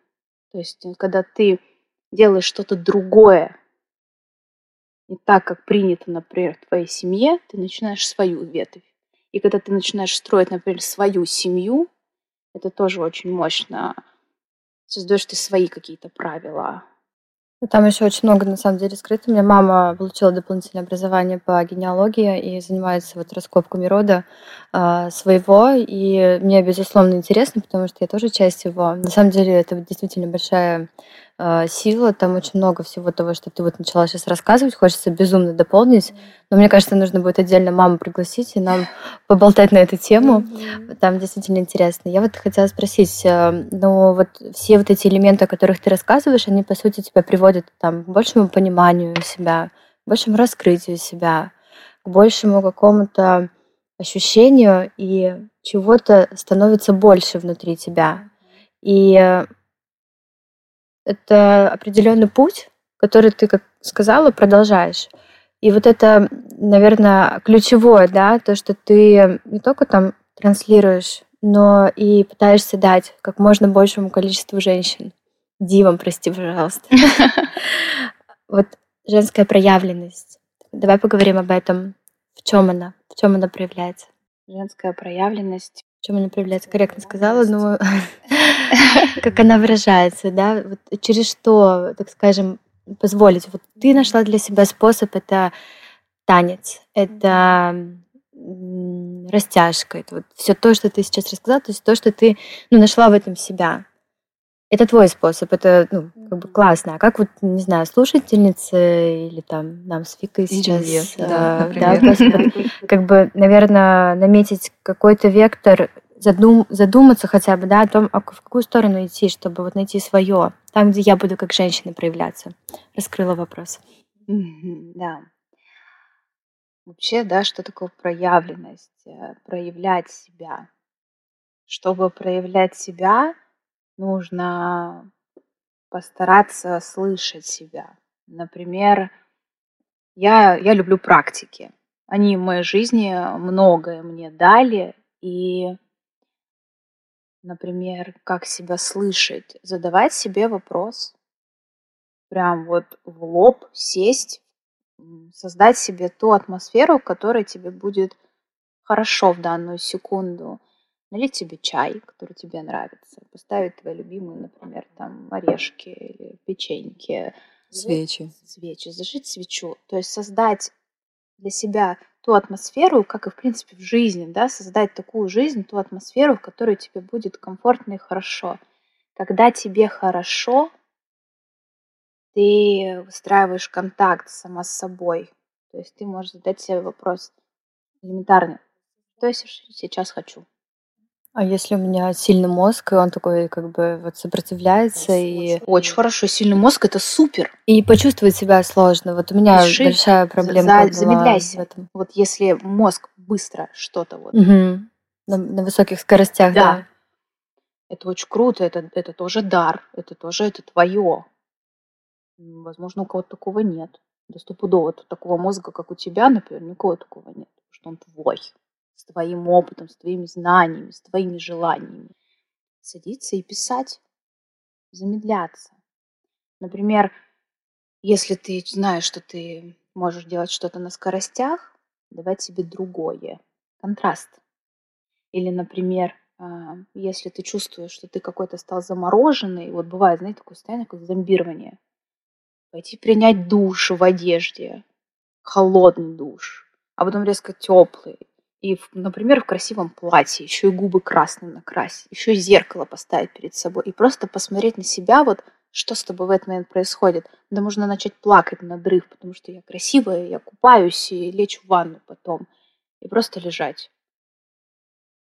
То есть, э, когда ты делаешь что-то другое, не так, как принято, например, в твоей семье, ты начинаешь свою ветвь. И когда ты начинаешь строить, например, свою семью, это тоже очень мощно. Создаешь ты свои какие-то правила. Ну, там еще очень много, на самом деле, скрыто. У меня мама получила дополнительное образование по генеалогии и занимается вот раскопками рода э, своего. И мне, безусловно, интересно, потому что я тоже часть его. На самом деле, это действительно большая сила, там очень много всего того, что ты вот начала сейчас рассказывать, хочется безумно дополнить, но мне кажется, нужно будет отдельно маму пригласить и нам [laughs] поболтать на эту тему, там действительно интересно. Я вот хотела спросить, э, ну вот все вот эти элементы, о которых ты рассказываешь, они, по сути, тебя приводят там, к большему пониманию себя, к большему раскрытию себя, к большему какому-то ощущению, и чего-то становится больше внутри тебя. И э, это определенный путь, который ты, как сказала, продолжаешь. И вот это, наверное, ключевое, да, то, что ты не только там транслируешь, но и пытаешься дать как можно большему количеству женщин. Дивам, прости, пожалуйста. [laughs] Вот женская проявленность. Давай поговорим об этом. В чем она? В чем она проявляется? Женская проявленность в чем она проявляется, корректно сказала, но [laughs] как она выражается, да, вот через что, так скажем, позволить. Вот ты нашла для себя способ, это танец, это растяжка, это вот все то, что ты сейчас рассказала, то есть то, что ты ну, нашла в этом себя. Это твой способ, это ну, как бы классно. А как вот, не знаю, слушательницы или там нам с Викой сейчас, да, э, да, да как бы, наверное, наметить какой-то вектор, задум, задуматься хотя бы, да, о том, а в какую сторону идти, чтобы вот найти свое, там, где я буду как женщина проявляться. Раскрыла вопрос. Да. Вообще, да, что такое проявленность? Э, проявлять себя. Чтобы проявлять себя, нужно постараться слышать себя. Например, я, я люблю практики. Они в моей жизни многое мне дали, и, например, как себя слышать, задавать себе вопрос, прям вот в лоб сесть, создать себе ту атмосферу, в которой тебе будет хорошо в данную секунду. Налить тебе чай, который тебе нравится, поставить твои любимые, например, там орешки или печеньки, свечи, свечи, зажить свечу, то есть создать для себя ту атмосферу, как и в принципе в жизни, да, создать такую жизнь, ту атмосферу, в которой тебе будет комфортно и хорошо. Когда тебе хорошо, ты выстраиваешь контакт сама с собой. То есть ты можешь задать себе вопрос элементарный. Что я сейчас хочу? А если у меня сильный мозг, и он такой как бы вот сопротивляется и... Очень хорошо, сильный мозг это супер. И почувствовать себя сложно. Вот у меня Пиши, большая проблема за, Замедляйся. В этом. Вот если мозг быстро что-то вот... Угу. На, на высоких скоростях, да. да. Это очень круто, это, это тоже дар, это тоже это твое. Возможно, у кого-то такого нет. Да стопудово такого мозга, как у тебя, например, никого такого нет, потому что он твой с твоим опытом, с твоими знаниями, с твоими желаниями. Садиться и писать, замедляться. Например, если ты знаешь, что ты можешь делать что-то на скоростях, давать себе другое, контраст. Или, например, а, если ты чувствуешь, что ты какой-то стал замороженный, вот бывает, знаете, такое состояние, как зомбирование, пойти принять душ в одежде, холодный душ, а потом резко теплый, и, например, в красивом платье, еще и губы красным накрасить, еще и зеркало поставить перед собой и просто посмотреть на себя, вот что с тобой в этот момент происходит. Да можно начать плакать на надрыв, потому что я красивая, я купаюсь и лечь в ванну потом. И просто лежать.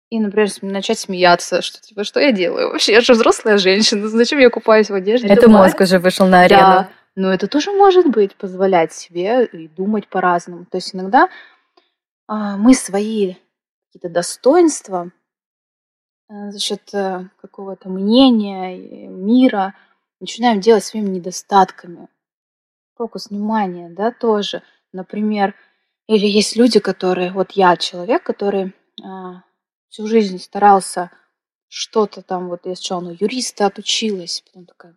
И, например, начать смеяться, что типа, что я делаю вообще? Я же взрослая женщина, зачем я купаюсь в одежде? Это мозг уже вышел на арену. Да, но это тоже может быть позволять себе и думать по-разному. То есть иногда мы свои какие-то достоинства а, за счет а, какого-то мнения, мира начинаем делать своими недостатками. Фокус внимания, да, тоже. Например, или есть люди, которые, вот я человек, который а, всю жизнь старался что-то там, вот я сначала ну, юриста отучилась, потом такая,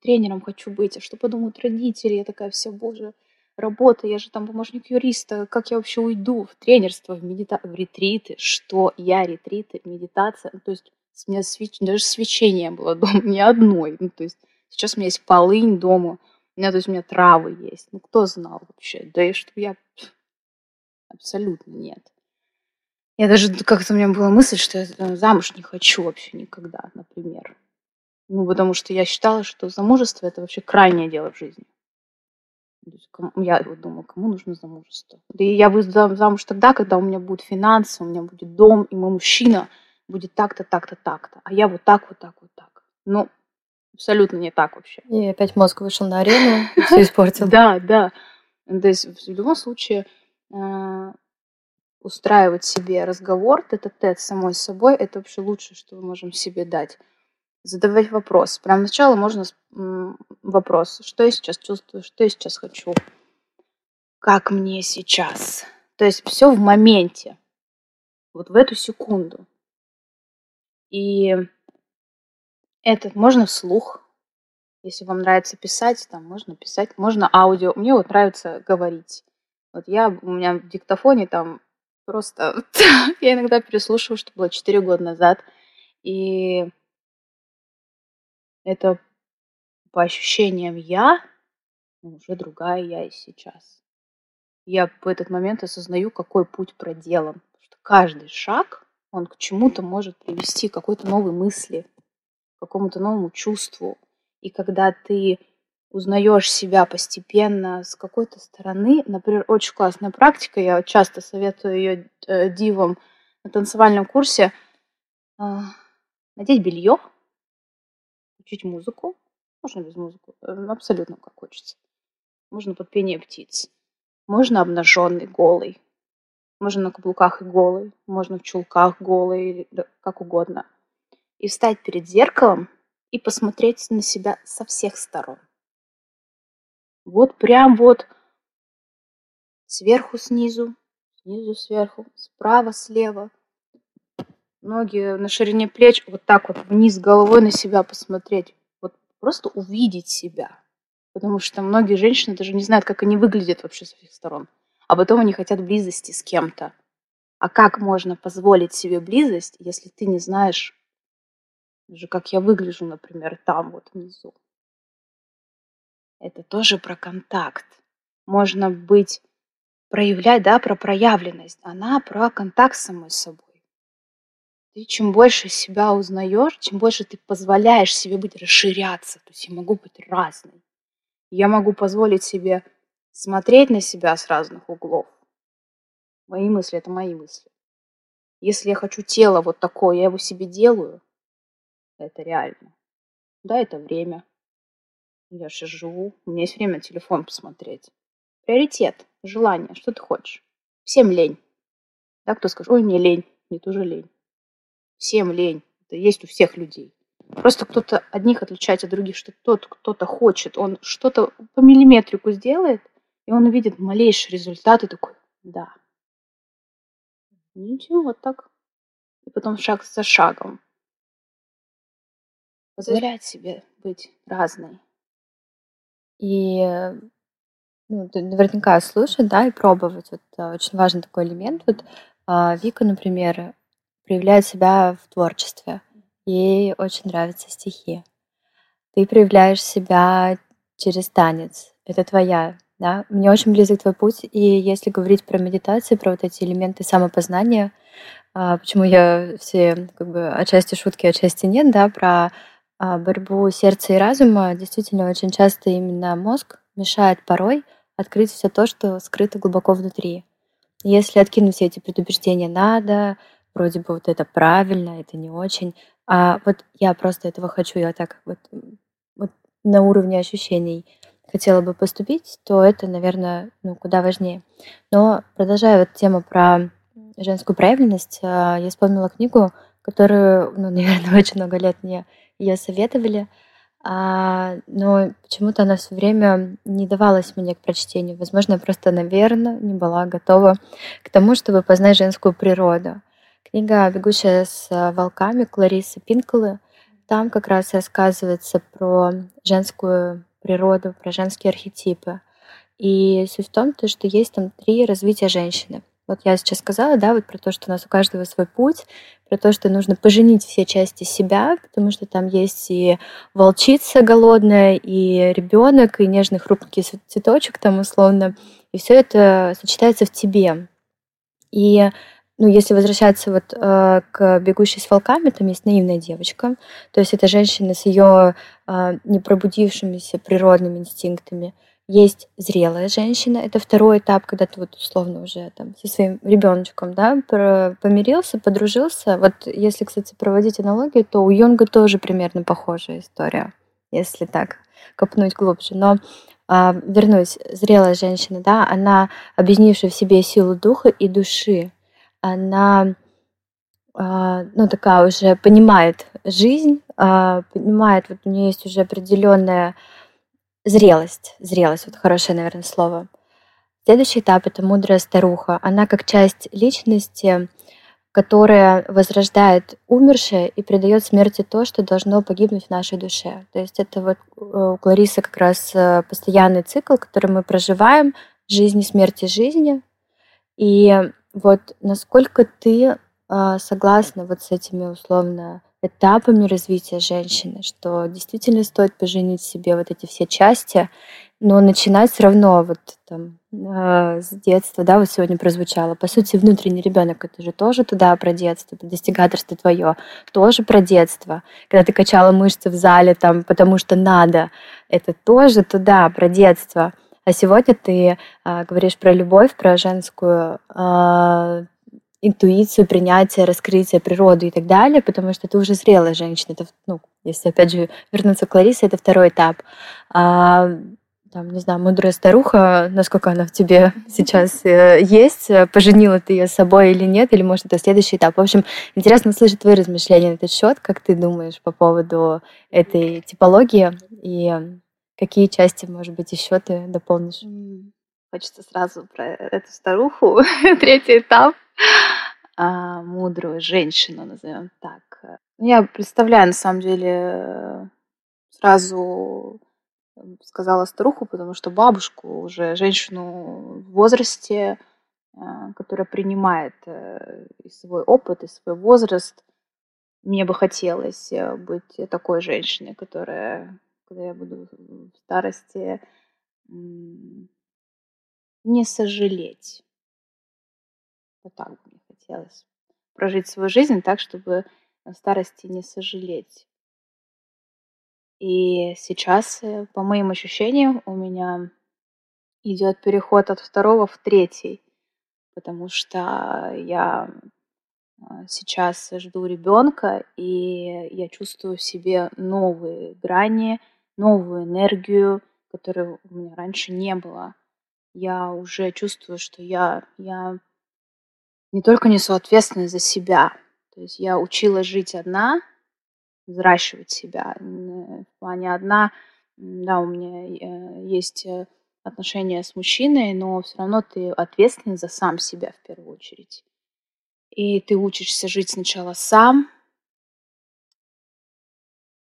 тренером хочу быть, а что подумают родители? Я такая, все, боже, работа, я же там помощник юриста, как я вообще уйду в тренерство, в, медита... в ретриты, что я ретриты, медитация, ну, то есть у меня свеч... даже свечение было дома, [laughs] ни одной, ну, то есть сейчас у меня есть полынь дома, у меня, то есть у меня травы есть, ну, кто знал вообще, да и что я [laughs] абсолютно нет. Я даже как-то у меня была мысль, что я э, замуж не хочу вообще никогда, например. Ну, потому что я считала, что замужество это вообще крайнее дело в жизни. Я вот думаю, кому нужно замужество? Да и я выйду замуж тогда, когда у меня будут финансы, у меня будет дом, и мой мужчина будет так-то, так-то, так-то. А я вот так, вот так, вот так. Ну, абсолютно не так вообще. И опять мозг вышел на арену, все испортил. [laughs] Да, да. То есть в любом случае а, устраивать себе разговор тет-а-тет с самой собой, это вообще лучшее, что мы можем себе дать. Задавать вопрос. Прямо сначала можно вопрос, что я сейчас чувствую, что я сейчас хочу, как мне сейчас. То есть все в моменте, вот в эту секунду. И этот можно вслух, если вам нравится писать, там можно писать, можно аудио. Мне вот нравится говорить. Вот я, у меня в диктофоне там Просто [laughs] я иногда переслушиваю, что было 4 года назад. И это по ощущениям я, ну, уже другая я и сейчас. Я в этот момент осознаю, какой путь проделан. Что каждый шаг, он к чему-то может привести, к какой-то новой мысли, к какому-то новому чувству. И когда ты узнаешь себя постепенно с какой-то стороны. Например, очень классная практика, я часто советую ее э, дивам на танцевальном курсе. Э, надеть белье, учить музыку, можно без музыки, абсолютно как хочется. Можно под пение птиц, можно обнаженный, голый, можно на каблуках и голый, можно в чулках голый, да, как угодно. И встать перед зеркалом и посмотреть на себя со всех сторон вот прям вот сверху снизу, снизу сверху, справа слева. Ноги на ширине плеч, вот так вот вниз головой на себя посмотреть. Вот просто увидеть себя. Потому что многие женщины даже не знают, как они выглядят вообще со всех сторон. А потом они хотят близости с кем-то. А как можно позволить себе близость, если ты не знаешь, даже как я выгляжу, например, там вот внизу? это тоже про контакт. Можно быть, проявлять, да, про проявленность. Она про контакт с самой собой. Ты чем больше себя узнаешь, чем больше ты позволяешь себе быть, расширяться. То есть я могу быть разной. Я могу позволить себе смотреть на себя с разных углов. Мои мысли — это мои мысли. Если я хочу тело вот такое, я его себе делаю, это реально. Да, это время. Я сейчас живу, у меня есть время телефон посмотреть. Приоритет, желание, что ты хочешь. Всем лень. Да, кто скажет, ой, мне лень, мне тоже лень. Всем лень. Это есть у всех людей. Просто кто-то одних отличает от других, что тот, кто-то хочет, он что-то по миллиметрику сделает, и он увидит малейший результат и такой, да. Ничего, вот так. И потом шаг за шагом. Позволять себе быть разной. И ну, наверняка слушать, да, и пробовать. Вот э, очень важный такой элемент. Вот а, Вика, например, проявляет себя в творчестве. Ей очень нравятся стихи. Ты проявляешь себя через танец. Это твоя, да. Мне очень близок твой путь. И если говорить про медитацию, про вот эти элементы самопознания, а, почему я все как бы отчасти шутки, отчасти нет, да, про а, борьбу сердца и разума действительно очень часто именно мозг мешает порой открыть все то, что скрыто глубоко внутри. Если откинуть все эти предубеждения, надо вроде бы вот это правильно, это не очень. А вот я просто этого хочу, я так вот, вот на уровне ощущений хотела бы поступить, то это, наверное, ну, куда важнее. Но продолжая вот тему про женскую проявленность, а, я вспомнила книгу, которую, ну, [laughs] наверное, очень много лет мне ее советовали, а, но почему-то она все время не давалась мне к прочтению. Возможно, я просто, наверное, не была готова к тому, чтобы познать женскую природу. Книга «Бегущая с волками» Кларисы Пинколы. Там как раз рассказывается про женскую природу, про женские архетипы. И суть в том, то, что есть там три развития женщины. Вот я сейчас сказала, да, вот про то, что у нас у каждого свой путь, про то, что нужно поженить все части себя, потому что там есть и волчица голодная, и ребенок, и нежный хрупкий цветочек там условно, и все это сочетается в тебе. И ну, если возвращаться вот э, к бегущей с волками, там есть наивная девочка, то есть это женщина с ее э, непробудившимися природными инстинктами. Есть зрелая женщина, это второй этап, когда ты вот условно уже там со своим ребеночком, да, помирился, подружился. Вот если, кстати, проводить аналогию, то у Йонга тоже примерно похожая история, если так копнуть глубже. Но а, вернусь, зрелая женщина, да, она объединившая в себе силу духа и души, она, а, ну, такая уже понимает жизнь, а, понимает, вот у нее есть уже определенная зрелость, зрелость, вот хорошее, наверное, слово. Следующий этап — это мудрая старуха. Она как часть личности, которая возрождает умершее и придает смерти то, что должно погибнуть в нашей душе. То есть это вот э, у Кларисы как раз э, постоянный цикл, который мы проживаем, жизни, смерти, жизни. И вот насколько ты э, согласна вот с этими условно этапами развития женщины, что действительно стоит поженить себе вот эти все части, но начинать все равно вот там э, с детства, да, вот сегодня прозвучало. По сути, внутренний ребенок это же тоже туда про детство, это достигаторство твое, тоже про детство. Когда ты качала мышцы в зале там, потому что надо, это тоже туда про детство. А сегодня ты э, говоришь про любовь, про женскую э, интуицию, принятие, раскрытие природы и так далее, потому что ты уже зрелая женщина. Это, ну, если опять же вернуться к Ларисе, это второй этап. А, там, не знаю, мудрая старуха, насколько она в тебе [laughs] сейчас э, есть, поженила ты ее с собой или нет, или может это следующий этап. В общем, интересно услышать твои размышления на этот счет, как ты думаешь по поводу этой типологии и какие части, может быть, еще ты дополнишь? Хочется сразу про эту старуху, [laughs] третий этап, а, мудрую женщину, назовем так. Ну, я представляю, на самом деле, сразу сказала старуху, потому что бабушку, уже женщину в возрасте, а, которая принимает э, и свой опыт, и свой возраст. Мне бы хотелось э, быть такой женщиной, которая, когда я буду в старости, не сожалеть. Вот так бы мне хотелось. Прожить свою жизнь так, чтобы в старости не сожалеть. И сейчас, э, по моим ощущениям, у меня идет переход от второго в третий, потому что я а, сейчас жду ребенка, и я чувствую в себе новые грани, новую энергию, которой у меня раньше не было я уже чувствую, что я, я не только несу ответственность за себя, то есть я училась жить одна, взращивать себя. В плане одна, да, у меня э, есть э, отношения с мужчиной, но все равно ты ответственен за сам себя в первую очередь. И ты учишься жить сначала сам,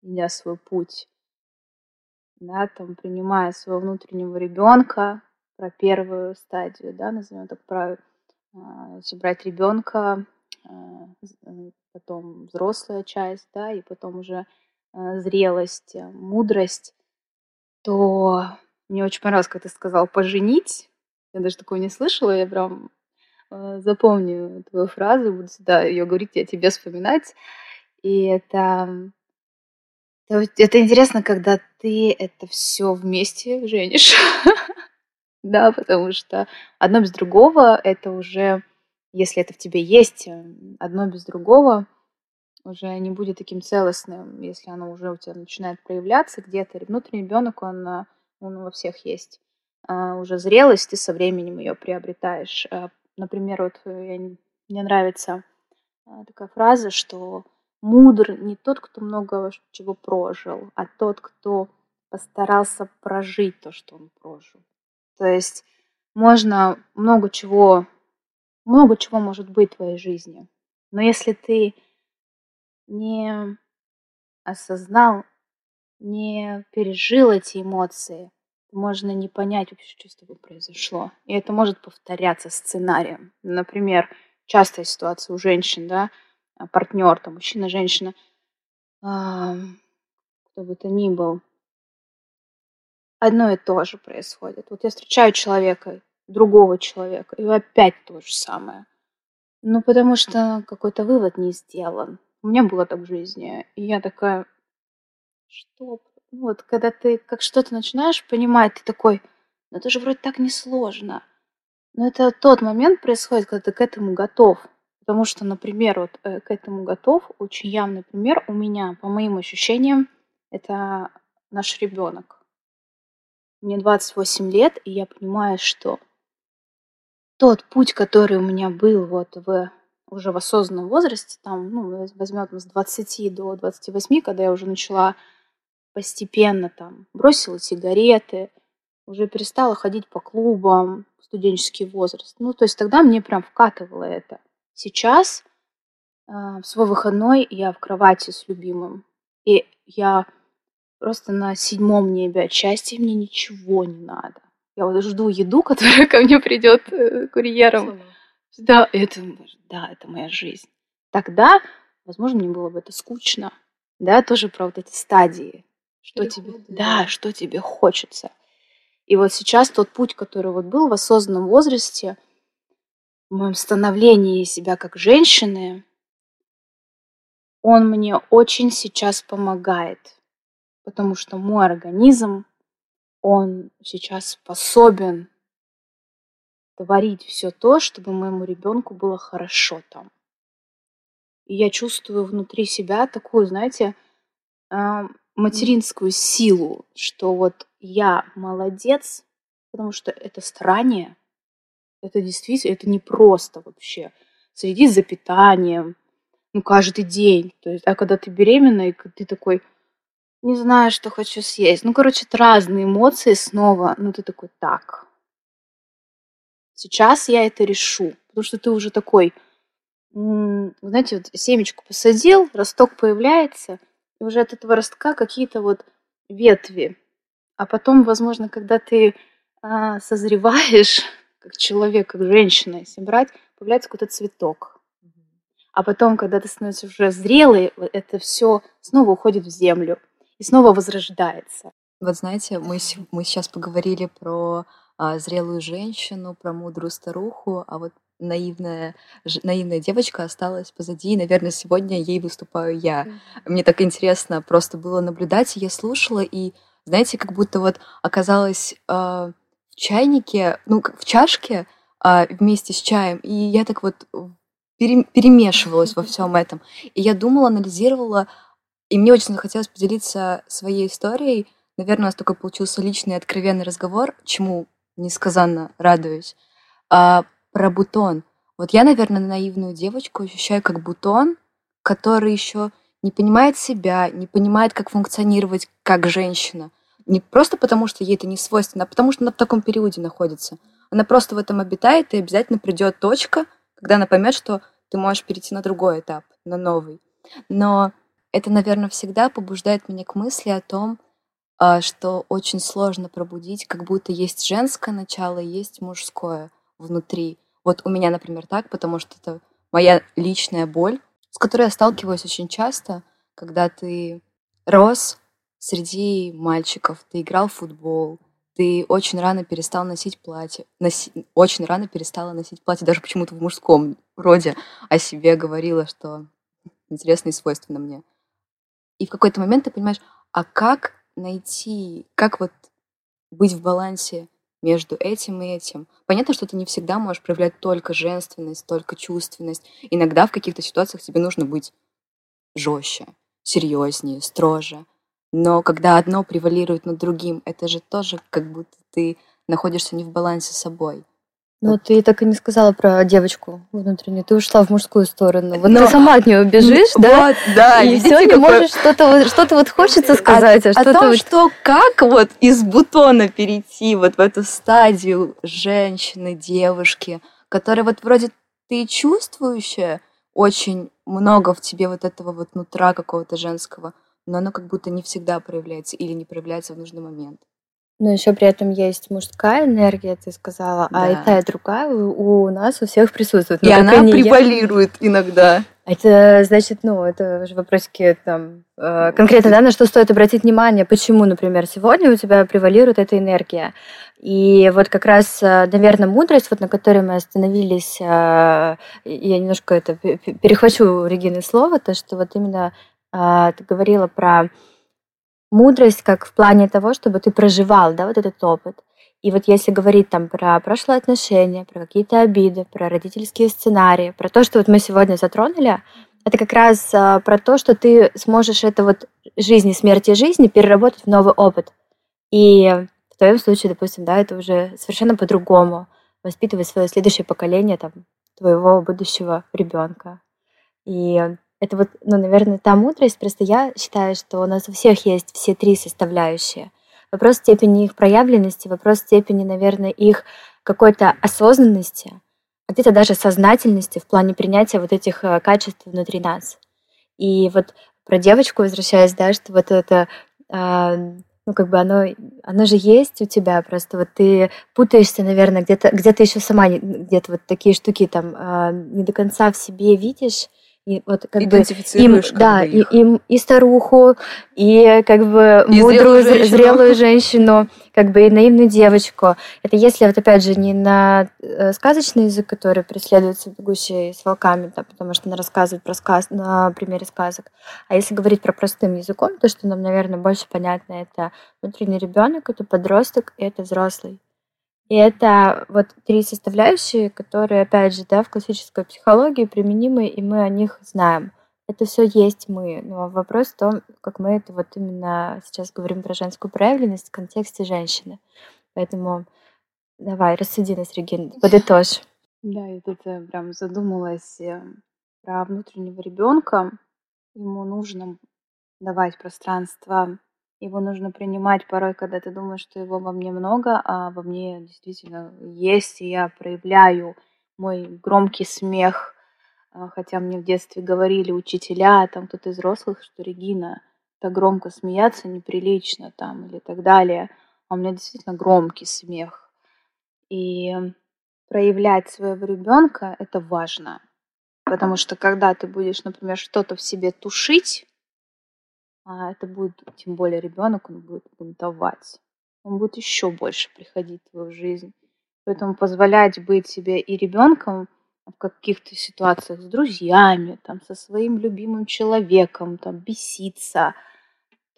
идя свой путь, да, там, принимая своего внутреннего ребенка, про первую стадию, да, назовем так, про а, если брать ребенка, а, э, потом взрослая часть, да, и потом уже а, зрелость, мудрость, то мне очень понравилось, как ты сказал, поженить. Я даже такого не слышала, я прям запомню твою фразу, буду всегда ее говорить, я тебе вспоминать. И это, это, это интересно, когда ты это все вместе женишь. [laughs] Да, потому что одно без другого это уже если это в тебе есть, э, одно без другого уже не будет таким целостным, если оно уже у тебя начинает проявляться где-то. Внутренний ребенок, он, э, он во всех есть. А уже зрелость, ты со временем ее приобретаешь. А, например, вот я, мне нравится такая фраза, что мудр не тот, кто много чего прожил, а тот, кто постарался прожить то, что он прожил. То есть можно много чего, много чего может быть в твоей жизни. Но если ты не осознал, не пережил эти эмоции, можно не понять вообще, что с тобой произошло. И это может повторяться сценарием. Например, частая ситуация у женщин, да, партнер, там, мужчина, женщина, кто бы то ни был, одно и то же происходит. Вот я встречаю человека, другого человека, и опять то же самое. Ну, потому что какой-то вывод не сделан. У меня было так в жизни. И я такая, что? Ну, вот, когда ты как что-то начинаешь понимать, ты такой, ну это же вроде так несложно. Но это тот момент происходит, когда ты к этому готов. Потому что, например, вот э, к этому готов, очень явный пример у меня, по моим ощущениям, это наш ребенок. Мне 28 лет, и я понимаю, что тот путь, который у меня был вот в уже в осознанном возрасте, там, ну, возьмем с 20 до 28, когда я уже начала постепенно там бросила сигареты, уже перестала ходить по клубам, студенческий возраст. Ну, то есть тогда мне прям вкатывало это. Сейчас, э, в свой выходной, я в кровати с любимым. И я просто на седьмом небе от счастья, мне ничего не надо. Я вот жду еду, [laughs] которая ко мне придет э, курьером. Да, это, да, это моя жизнь. Тогда, возможно, мне было бы это скучно. Да, тоже про вот эти стадии. Что Переходы, тебе, да, что тебе хочется. И вот сейчас тот путь, который вот был в осознанном возрасте, в моем становлении себя как женщины, он мне очень сейчас помогает потому что мой организм, он сейчас способен творить все то, чтобы моему ребенку было хорошо там. И я чувствую внутри себя такую, знаете, а, материнскую силу, что вот я молодец, потому что это старание, это действительно, это не просто вообще следить за питанием, ну, каждый день. То есть, а когда ты беременна, и ты такой, не знаю, что хочу съесть. Ну, короче, это разные эмоции снова. Ну, ты такой, так, сейчас я это решу. Потому что ты уже такой, знаете, вот семечку посадил, росток появляется, и уже от этого ростка какие-то вот ветви. А потом, возможно, когда ты а, созреваешь, как человек, как женщина, если брать, появляется какой-то цветок. А потом, когда ты становишься уже зрелый, это все снова уходит в землю и снова возрождается. Вот знаете, мы, мы сейчас поговорили про а, зрелую женщину, про мудрую старуху, а вот наивная, ж, наивная девочка осталась позади, и, наверное, сегодня ей выступаю я. Мне так интересно просто было наблюдать, я слушала, и, знаете, как будто вот оказалась а, чайнике, ну, в чашке а, вместе с чаем, и я так вот пере, перемешивалась во всем [laughs] этом. И я думала, анализировала, и мне очень захотелось поделиться своей историей. Наверное, у нас такой получился личный откровенный разговор, чему несказанно радуюсь. А, про бутон. Вот я, наверное, наивную девочку ощущаю как бутон, который еще не понимает себя, не понимает, как функционировать как женщина. Не просто потому, что ей это не свойственно, а потому что она в таком периоде находится. Она просто в этом обитает, и обязательно придет точка, когда она поймет, что ты можешь перейти на другой этап, на новый. Но это, наверное, всегда побуждает меня к мысли о том, а, что очень сложно пробудить, как будто есть женское начало и есть мужское внутри. Вот у меня, например, так, потому что это моя личная боль, с которой я сталкиваюсь очень часто, когда ты рос среди мальчиков, ты играл в футбол, ты очень рано перестал носить платье, носи, очень рано перестала носить платье, даже почему-то в мужском роде о себе говорила, что интересные свойства на мне. И в какой-то момент ты понимаешь, а как найти, как вот быть в балансе между этим и этим. Понятно, что ты не всегда можешь проявлять только женственность, только чувственность. Иногда в каких-то ситуациях тебе нужно быть жестче, серьезнее, строже. Но когда одно превалирует над другим, это же тоже как будто ты находишься не в балансе с собой. Ну, ты так и не сказала про девочку внутреннюю. Ты ушла в мужскую сторону. Вот Но- ты сама от нее [laughs] бежишь, да? Вот, да. и видите, все, не можешь что-то вот, что-то вот хочется сказать, а, о что-то том, вот... что как вот из бутона перейти вот в эту стадию женщины, девушки, которая вот вроде ты чувствующая очень много в тебе вот этого вот нутра какого-то женского, но оно как будто не всегда проявляется или не проявляется в нужный момент. Но еще при этом есть мужская энергия, ты сказала, а и Да. та, и другая у, у нас у всех присутствует. И Но только она не я. превалирует иногда. Это значит, ну, это же вопросики там э, конкретно, да, на что стоит обратить внимание, почему, например, сегодня у тебя превалирует эта энергия. И вот как раз, э, наверное, мудрость, вот на которой мы остановились, э, я немножко это пе- пе- перехвачу Регины слово, то, что вот именно ты говорила про мудрость как в плане того, чтобы ты проживал, да, вот этот опыт. И вот если говорить там про прошлые отношения, про какие-то обиды, про родительские сценарии, про то, что вот мы сегодня затронули, это как раз а, про то, что ты сможешь это вот жизни, смерти жизни переработать в новый опыт. И в твоем случае, допустим, да, это уже совершенно по-другому воспитывать свое следующее поколение там, твоего будущего ребенка. И это вот, ну, наверное, та мудрость. Просто я считаю, что у нас у всех есть все три составляющие. Вопрос степени их проявленности, вопрос степени, наверное, их какой-то осознанности, а где-то даже сознательности в плане принятия вот этих э, качеств внутри нас. И вот про девочку возвращаясь, да, что вот это, а, ну, как бы оно, оно же есть у тебя, просто вот ты путаешься, наверное, где-то где еще сама где-то вот такие штуки там а, не до конца в себе видишь, и вот как бы им, как да, бы и, их. им и старуху, и как бы И мудрую, зрелую зр- женщину. зрелую женщину, как бы и наивную девочку. Это если вот опять же не на э, сказочный язык, который преследуется бегущей с волками, да, потому что она рассказывает про сказ на примере сказок, а если говорить про простым языком, то что нам, наверное, больше понятно, это внутренний ребенок, это подросток, и это взрослый. И это вот три составляющие, которые, опять же, да, в классической психологии применимы, и мы о них знаем. Это все есть мы. Но вопрос в том, как мы это вот именно сейчас говорим про женскую проявленность в контексте женщины. Поэтому давай, рассуди нас, Регина, подытожь. Да, я тут э, прям задумалась э, про внутреннего ребенка. Ему нужно давать пространство, его нужно принимать порой, когда ты думаешь, что его во мне много, а во мне действительно есть, и я проявляю мой громкий смех, а, хотя мне в детстве говорили учителя, там кто-то из взрослых, что Регина, так громко смеяться неприлично там или так далее. А у меня действительно громкий смех. И проявлять своего ребенка это важно. Потому что когда ты будешь, например, что-то в себе тушить, а это будет, тем более ребенок, он будет бунтовать. Он будет еще больше приходить в твою жизнь. Поэтому позволять быть себе и ребенком в каких-то ситуациях с друзьями, там, со своим любимым человеком, там, беситься.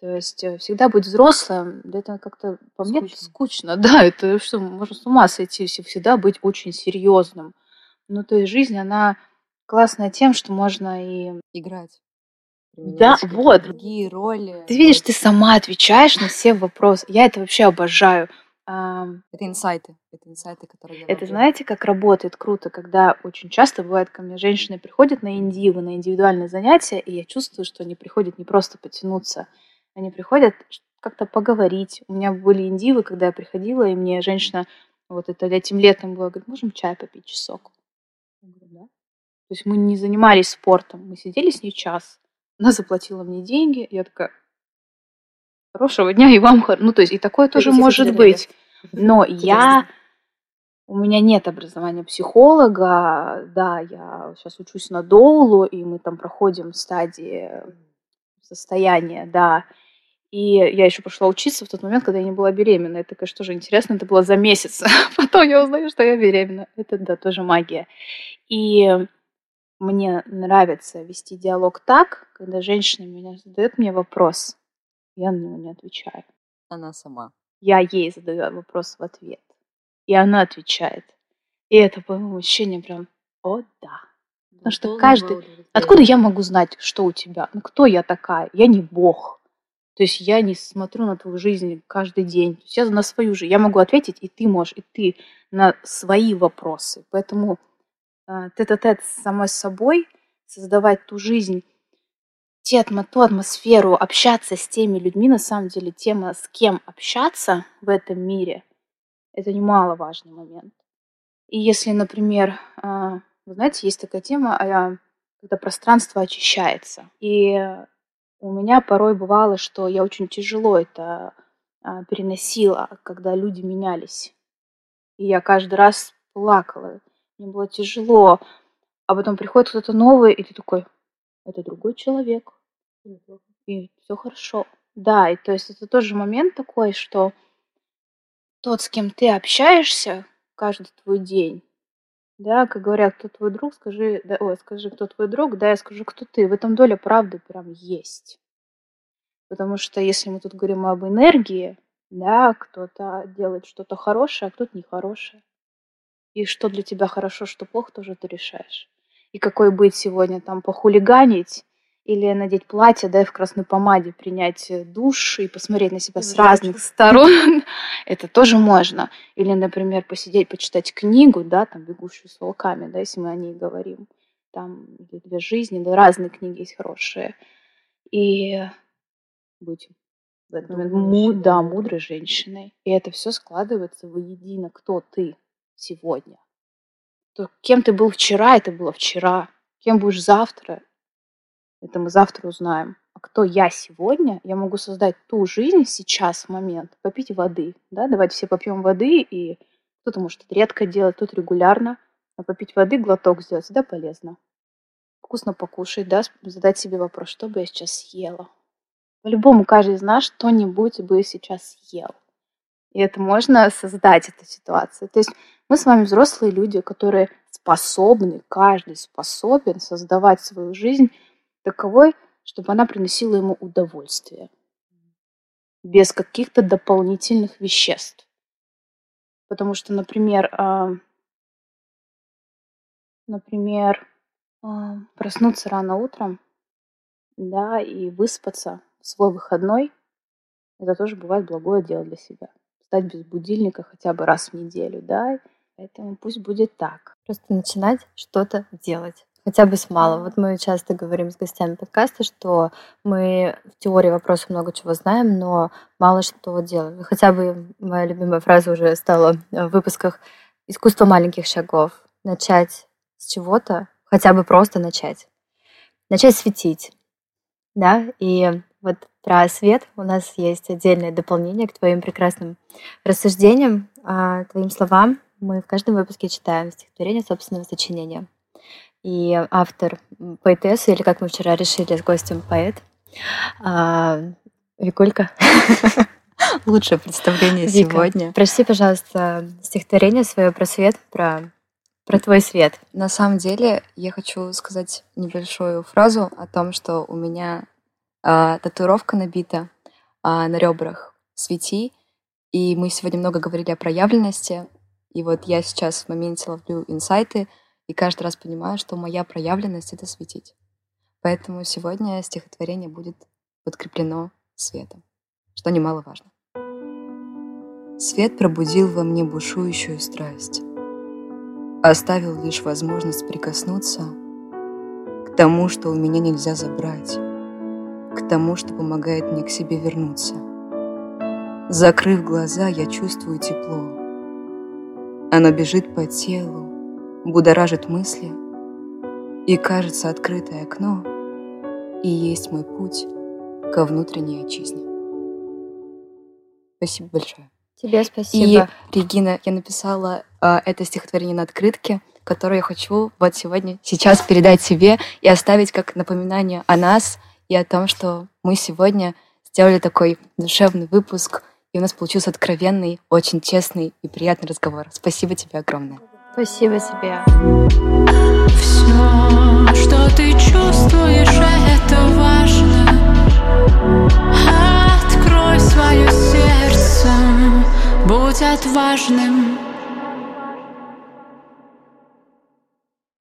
То есть э, всегда быть взрослым, да это как-то по мне Скучно. [laughs] Да, это что, можно с ума сойти, всегда быть очень серьезным. Но то есть жизнь, она классная тем, что можно и... Играть. Да, вот. Другие роли. Ты видишь, ты сама отвечаешь на все вопросы. Я это вообще обожаю. Это инсайты. Это инсайты, которые я Это ловлю. знаете, как работает круто, когда очень часто бывает ко мне женщины приходят на индивы, на индивидуальные занятия, и я чувствую, что они приходят не просто потянуться, они приходят как-то поговорить. У меня были индивы, когда я приходила, и мне женщина, вот это этим летом было, говорит, можем чай попить часок? Я говорю, да. То есть мы не занимались спортом, мы сидели с ней час. Она заплатила мне деньги, я такая, хорошего дня и вам, хор-». ну то есть и такое тоже Спасибо может быть. Но я у меня нет образования психолога, да, я сейчас учусь на доулу, и мы там проходим стадии состояния, да. И я еще пошла учиться в тот момент, когда я не была беременна. Это, конечно, тоже интересно, это было за месяц. [laughs] Потом я узнаю, что я беременна. Это, да, тоже магия. И мне нравится вести диалог так, когда женщина меня задает мне вопрос, я на него не отвечаю. Она сама. Я ей задаю вопрос в ответ. И она отвечает. И это, по моему ощущению, прям, о, да. Потому что каждый... Откуда я могу знать, что у тебя? Ну, кто я такая? Я не бог. То есть я не смотрю на твою жизнь каждый день. То есть я на свою жизнь. Я могу ответить, и ты можешь, и ты на свои вопросы. Поэтому тет-а-тет с самой собой, создавать ту жизнь, те, ту атмосферу, общаться с теми людьми, на самом деле тема, с кем общаться в этом мире, это немаловажный момент. И если, например, э, вы знаете, есть такая тема, а, когда пространство очищается. И у меня порой бывало, что я очень тяжело это а, переносила, когда люди менялись. И я каждый раз плакала. Мне было тяжело. А потом приходит кто-то новый, и ты такой, это другой человек. И все хорошо. Да, и то есть это тоже момент такой, что тот, с кем ты общаешься каждый твой день, да, как говорят, кто твой друг, скажи, да, ой, скажи, кто твой друг, да, я скажу, кто ты. В этом доля правды прям есть. Потому что если мы тут говорим об энергии, да, кто-то делает что-то хорошее, а кто-то нехорошее. И что для тебя хорошо, что плохо, тоже ты решаешь. И какой быть сегодня там похулиганить, или надеть платье, да, и в красной помаде принять э, душ и посмотреть на себя с разных сторон. [laughs] Это тоже можно. Или, например, посидеть, почитать книгу, да, там «Бегущую с волками», да, если мы о ней говорим. Там «Две жизни», да, разные книги есть хорошие. И быть в этот момент му, да, мудрой женщиной. И это все складывается воедино, кто ты сегодня. То, кем ты был вчера, это было вчера. Кем будешь завтра, это мы завтра узнаем. А кто я сегодня? Я могу создать ту жизнь сейчас, в момент, попить воды. Да? Давайте все попьем воды, и кто-то может это редко делать, кто-то регулярно. А попить воды, глоток сделать, всегда полезно. Вкусно покушать, да, задать себе вопрос, что бы я сейчас съела. По-любому каждый из нас что-нибудь бы сейчас съел. И это можно создать, эту ситуацию. То есть мы с вами взрослые люди, которые способны, каждый способен создавать свою жизнь таковой, чтобы она приносила ему удовольствие, без каких-то дополнительных веществ. Потому что, например, а, например, а, проснуться рано утром, да, и выспаться в свой выходной, это тоже бывает благое дело для себя. Встать без будильника хотя бы раз в неделю, да, поэтому пусть будет так. Просто начинать что-то делать хотя бы с малого. Вот мы часто говорим с гостями подкаста, что мы в теории вопросов много чего знаем, но мало что делаем. Хотя бы моя любимая фраза уже стала в выпусках «Искусство маленьких шагов». Начать с чего-то, хотя бы просто начать. Начать светить. Да, и вот про свет у нас есть отдельное дополнение к твоим прекрасным рассуждениям, а, твоим словам. Мы в каждом выпуске читаем стихотворение собственного сочинения – и автор поэтессы, или как мы вчера решили с гостем поэт, а, Викулька. [laughs] Лучшее представление Вика, сегодня. Прости, пожалуйста, стихотворение свое про свет, про, про твой свет. На самом деле, я хочу сказать небольшую фразу о том, что у меня а, татуировка набита а, на ребрах «Свети», и мы сегодня много говорили о проявленности, и вот я сейчас в моменте ловлю инсайты — и каждый раз понимаю, что моя проявленность — это светить. Поэтому сегодня стихотворение будет подкреплено светом, что немаловажно. Свет пробудил во мне бушующую страсть, оставил лишь возможность прикоснуться к тому, что у меня нельзя забрать, к тому, что помогает мне к себе вернуться. Закрыв глаза, я чувствую тепло. Оно бежит по телу, будоражит мысли, и кажется открытое окно, и есть мой путь ко внутренней отчизне. Спасибо большое. Тебе спасибо. И, Регина, я написала э, это стихотворение на открытке, которое я хочу вот сегодня, сейчас передать себе и оставить как напоминание о нас и о том, что мы сегодня сделали такой душевный выпуск, и у нас получился откровенный, очень честный и приятный разговор. Спасибо тебе огромное. Спасибо тебе. Все, что ты чувствуешь, это важно. Открой свое сердце, будь отважным.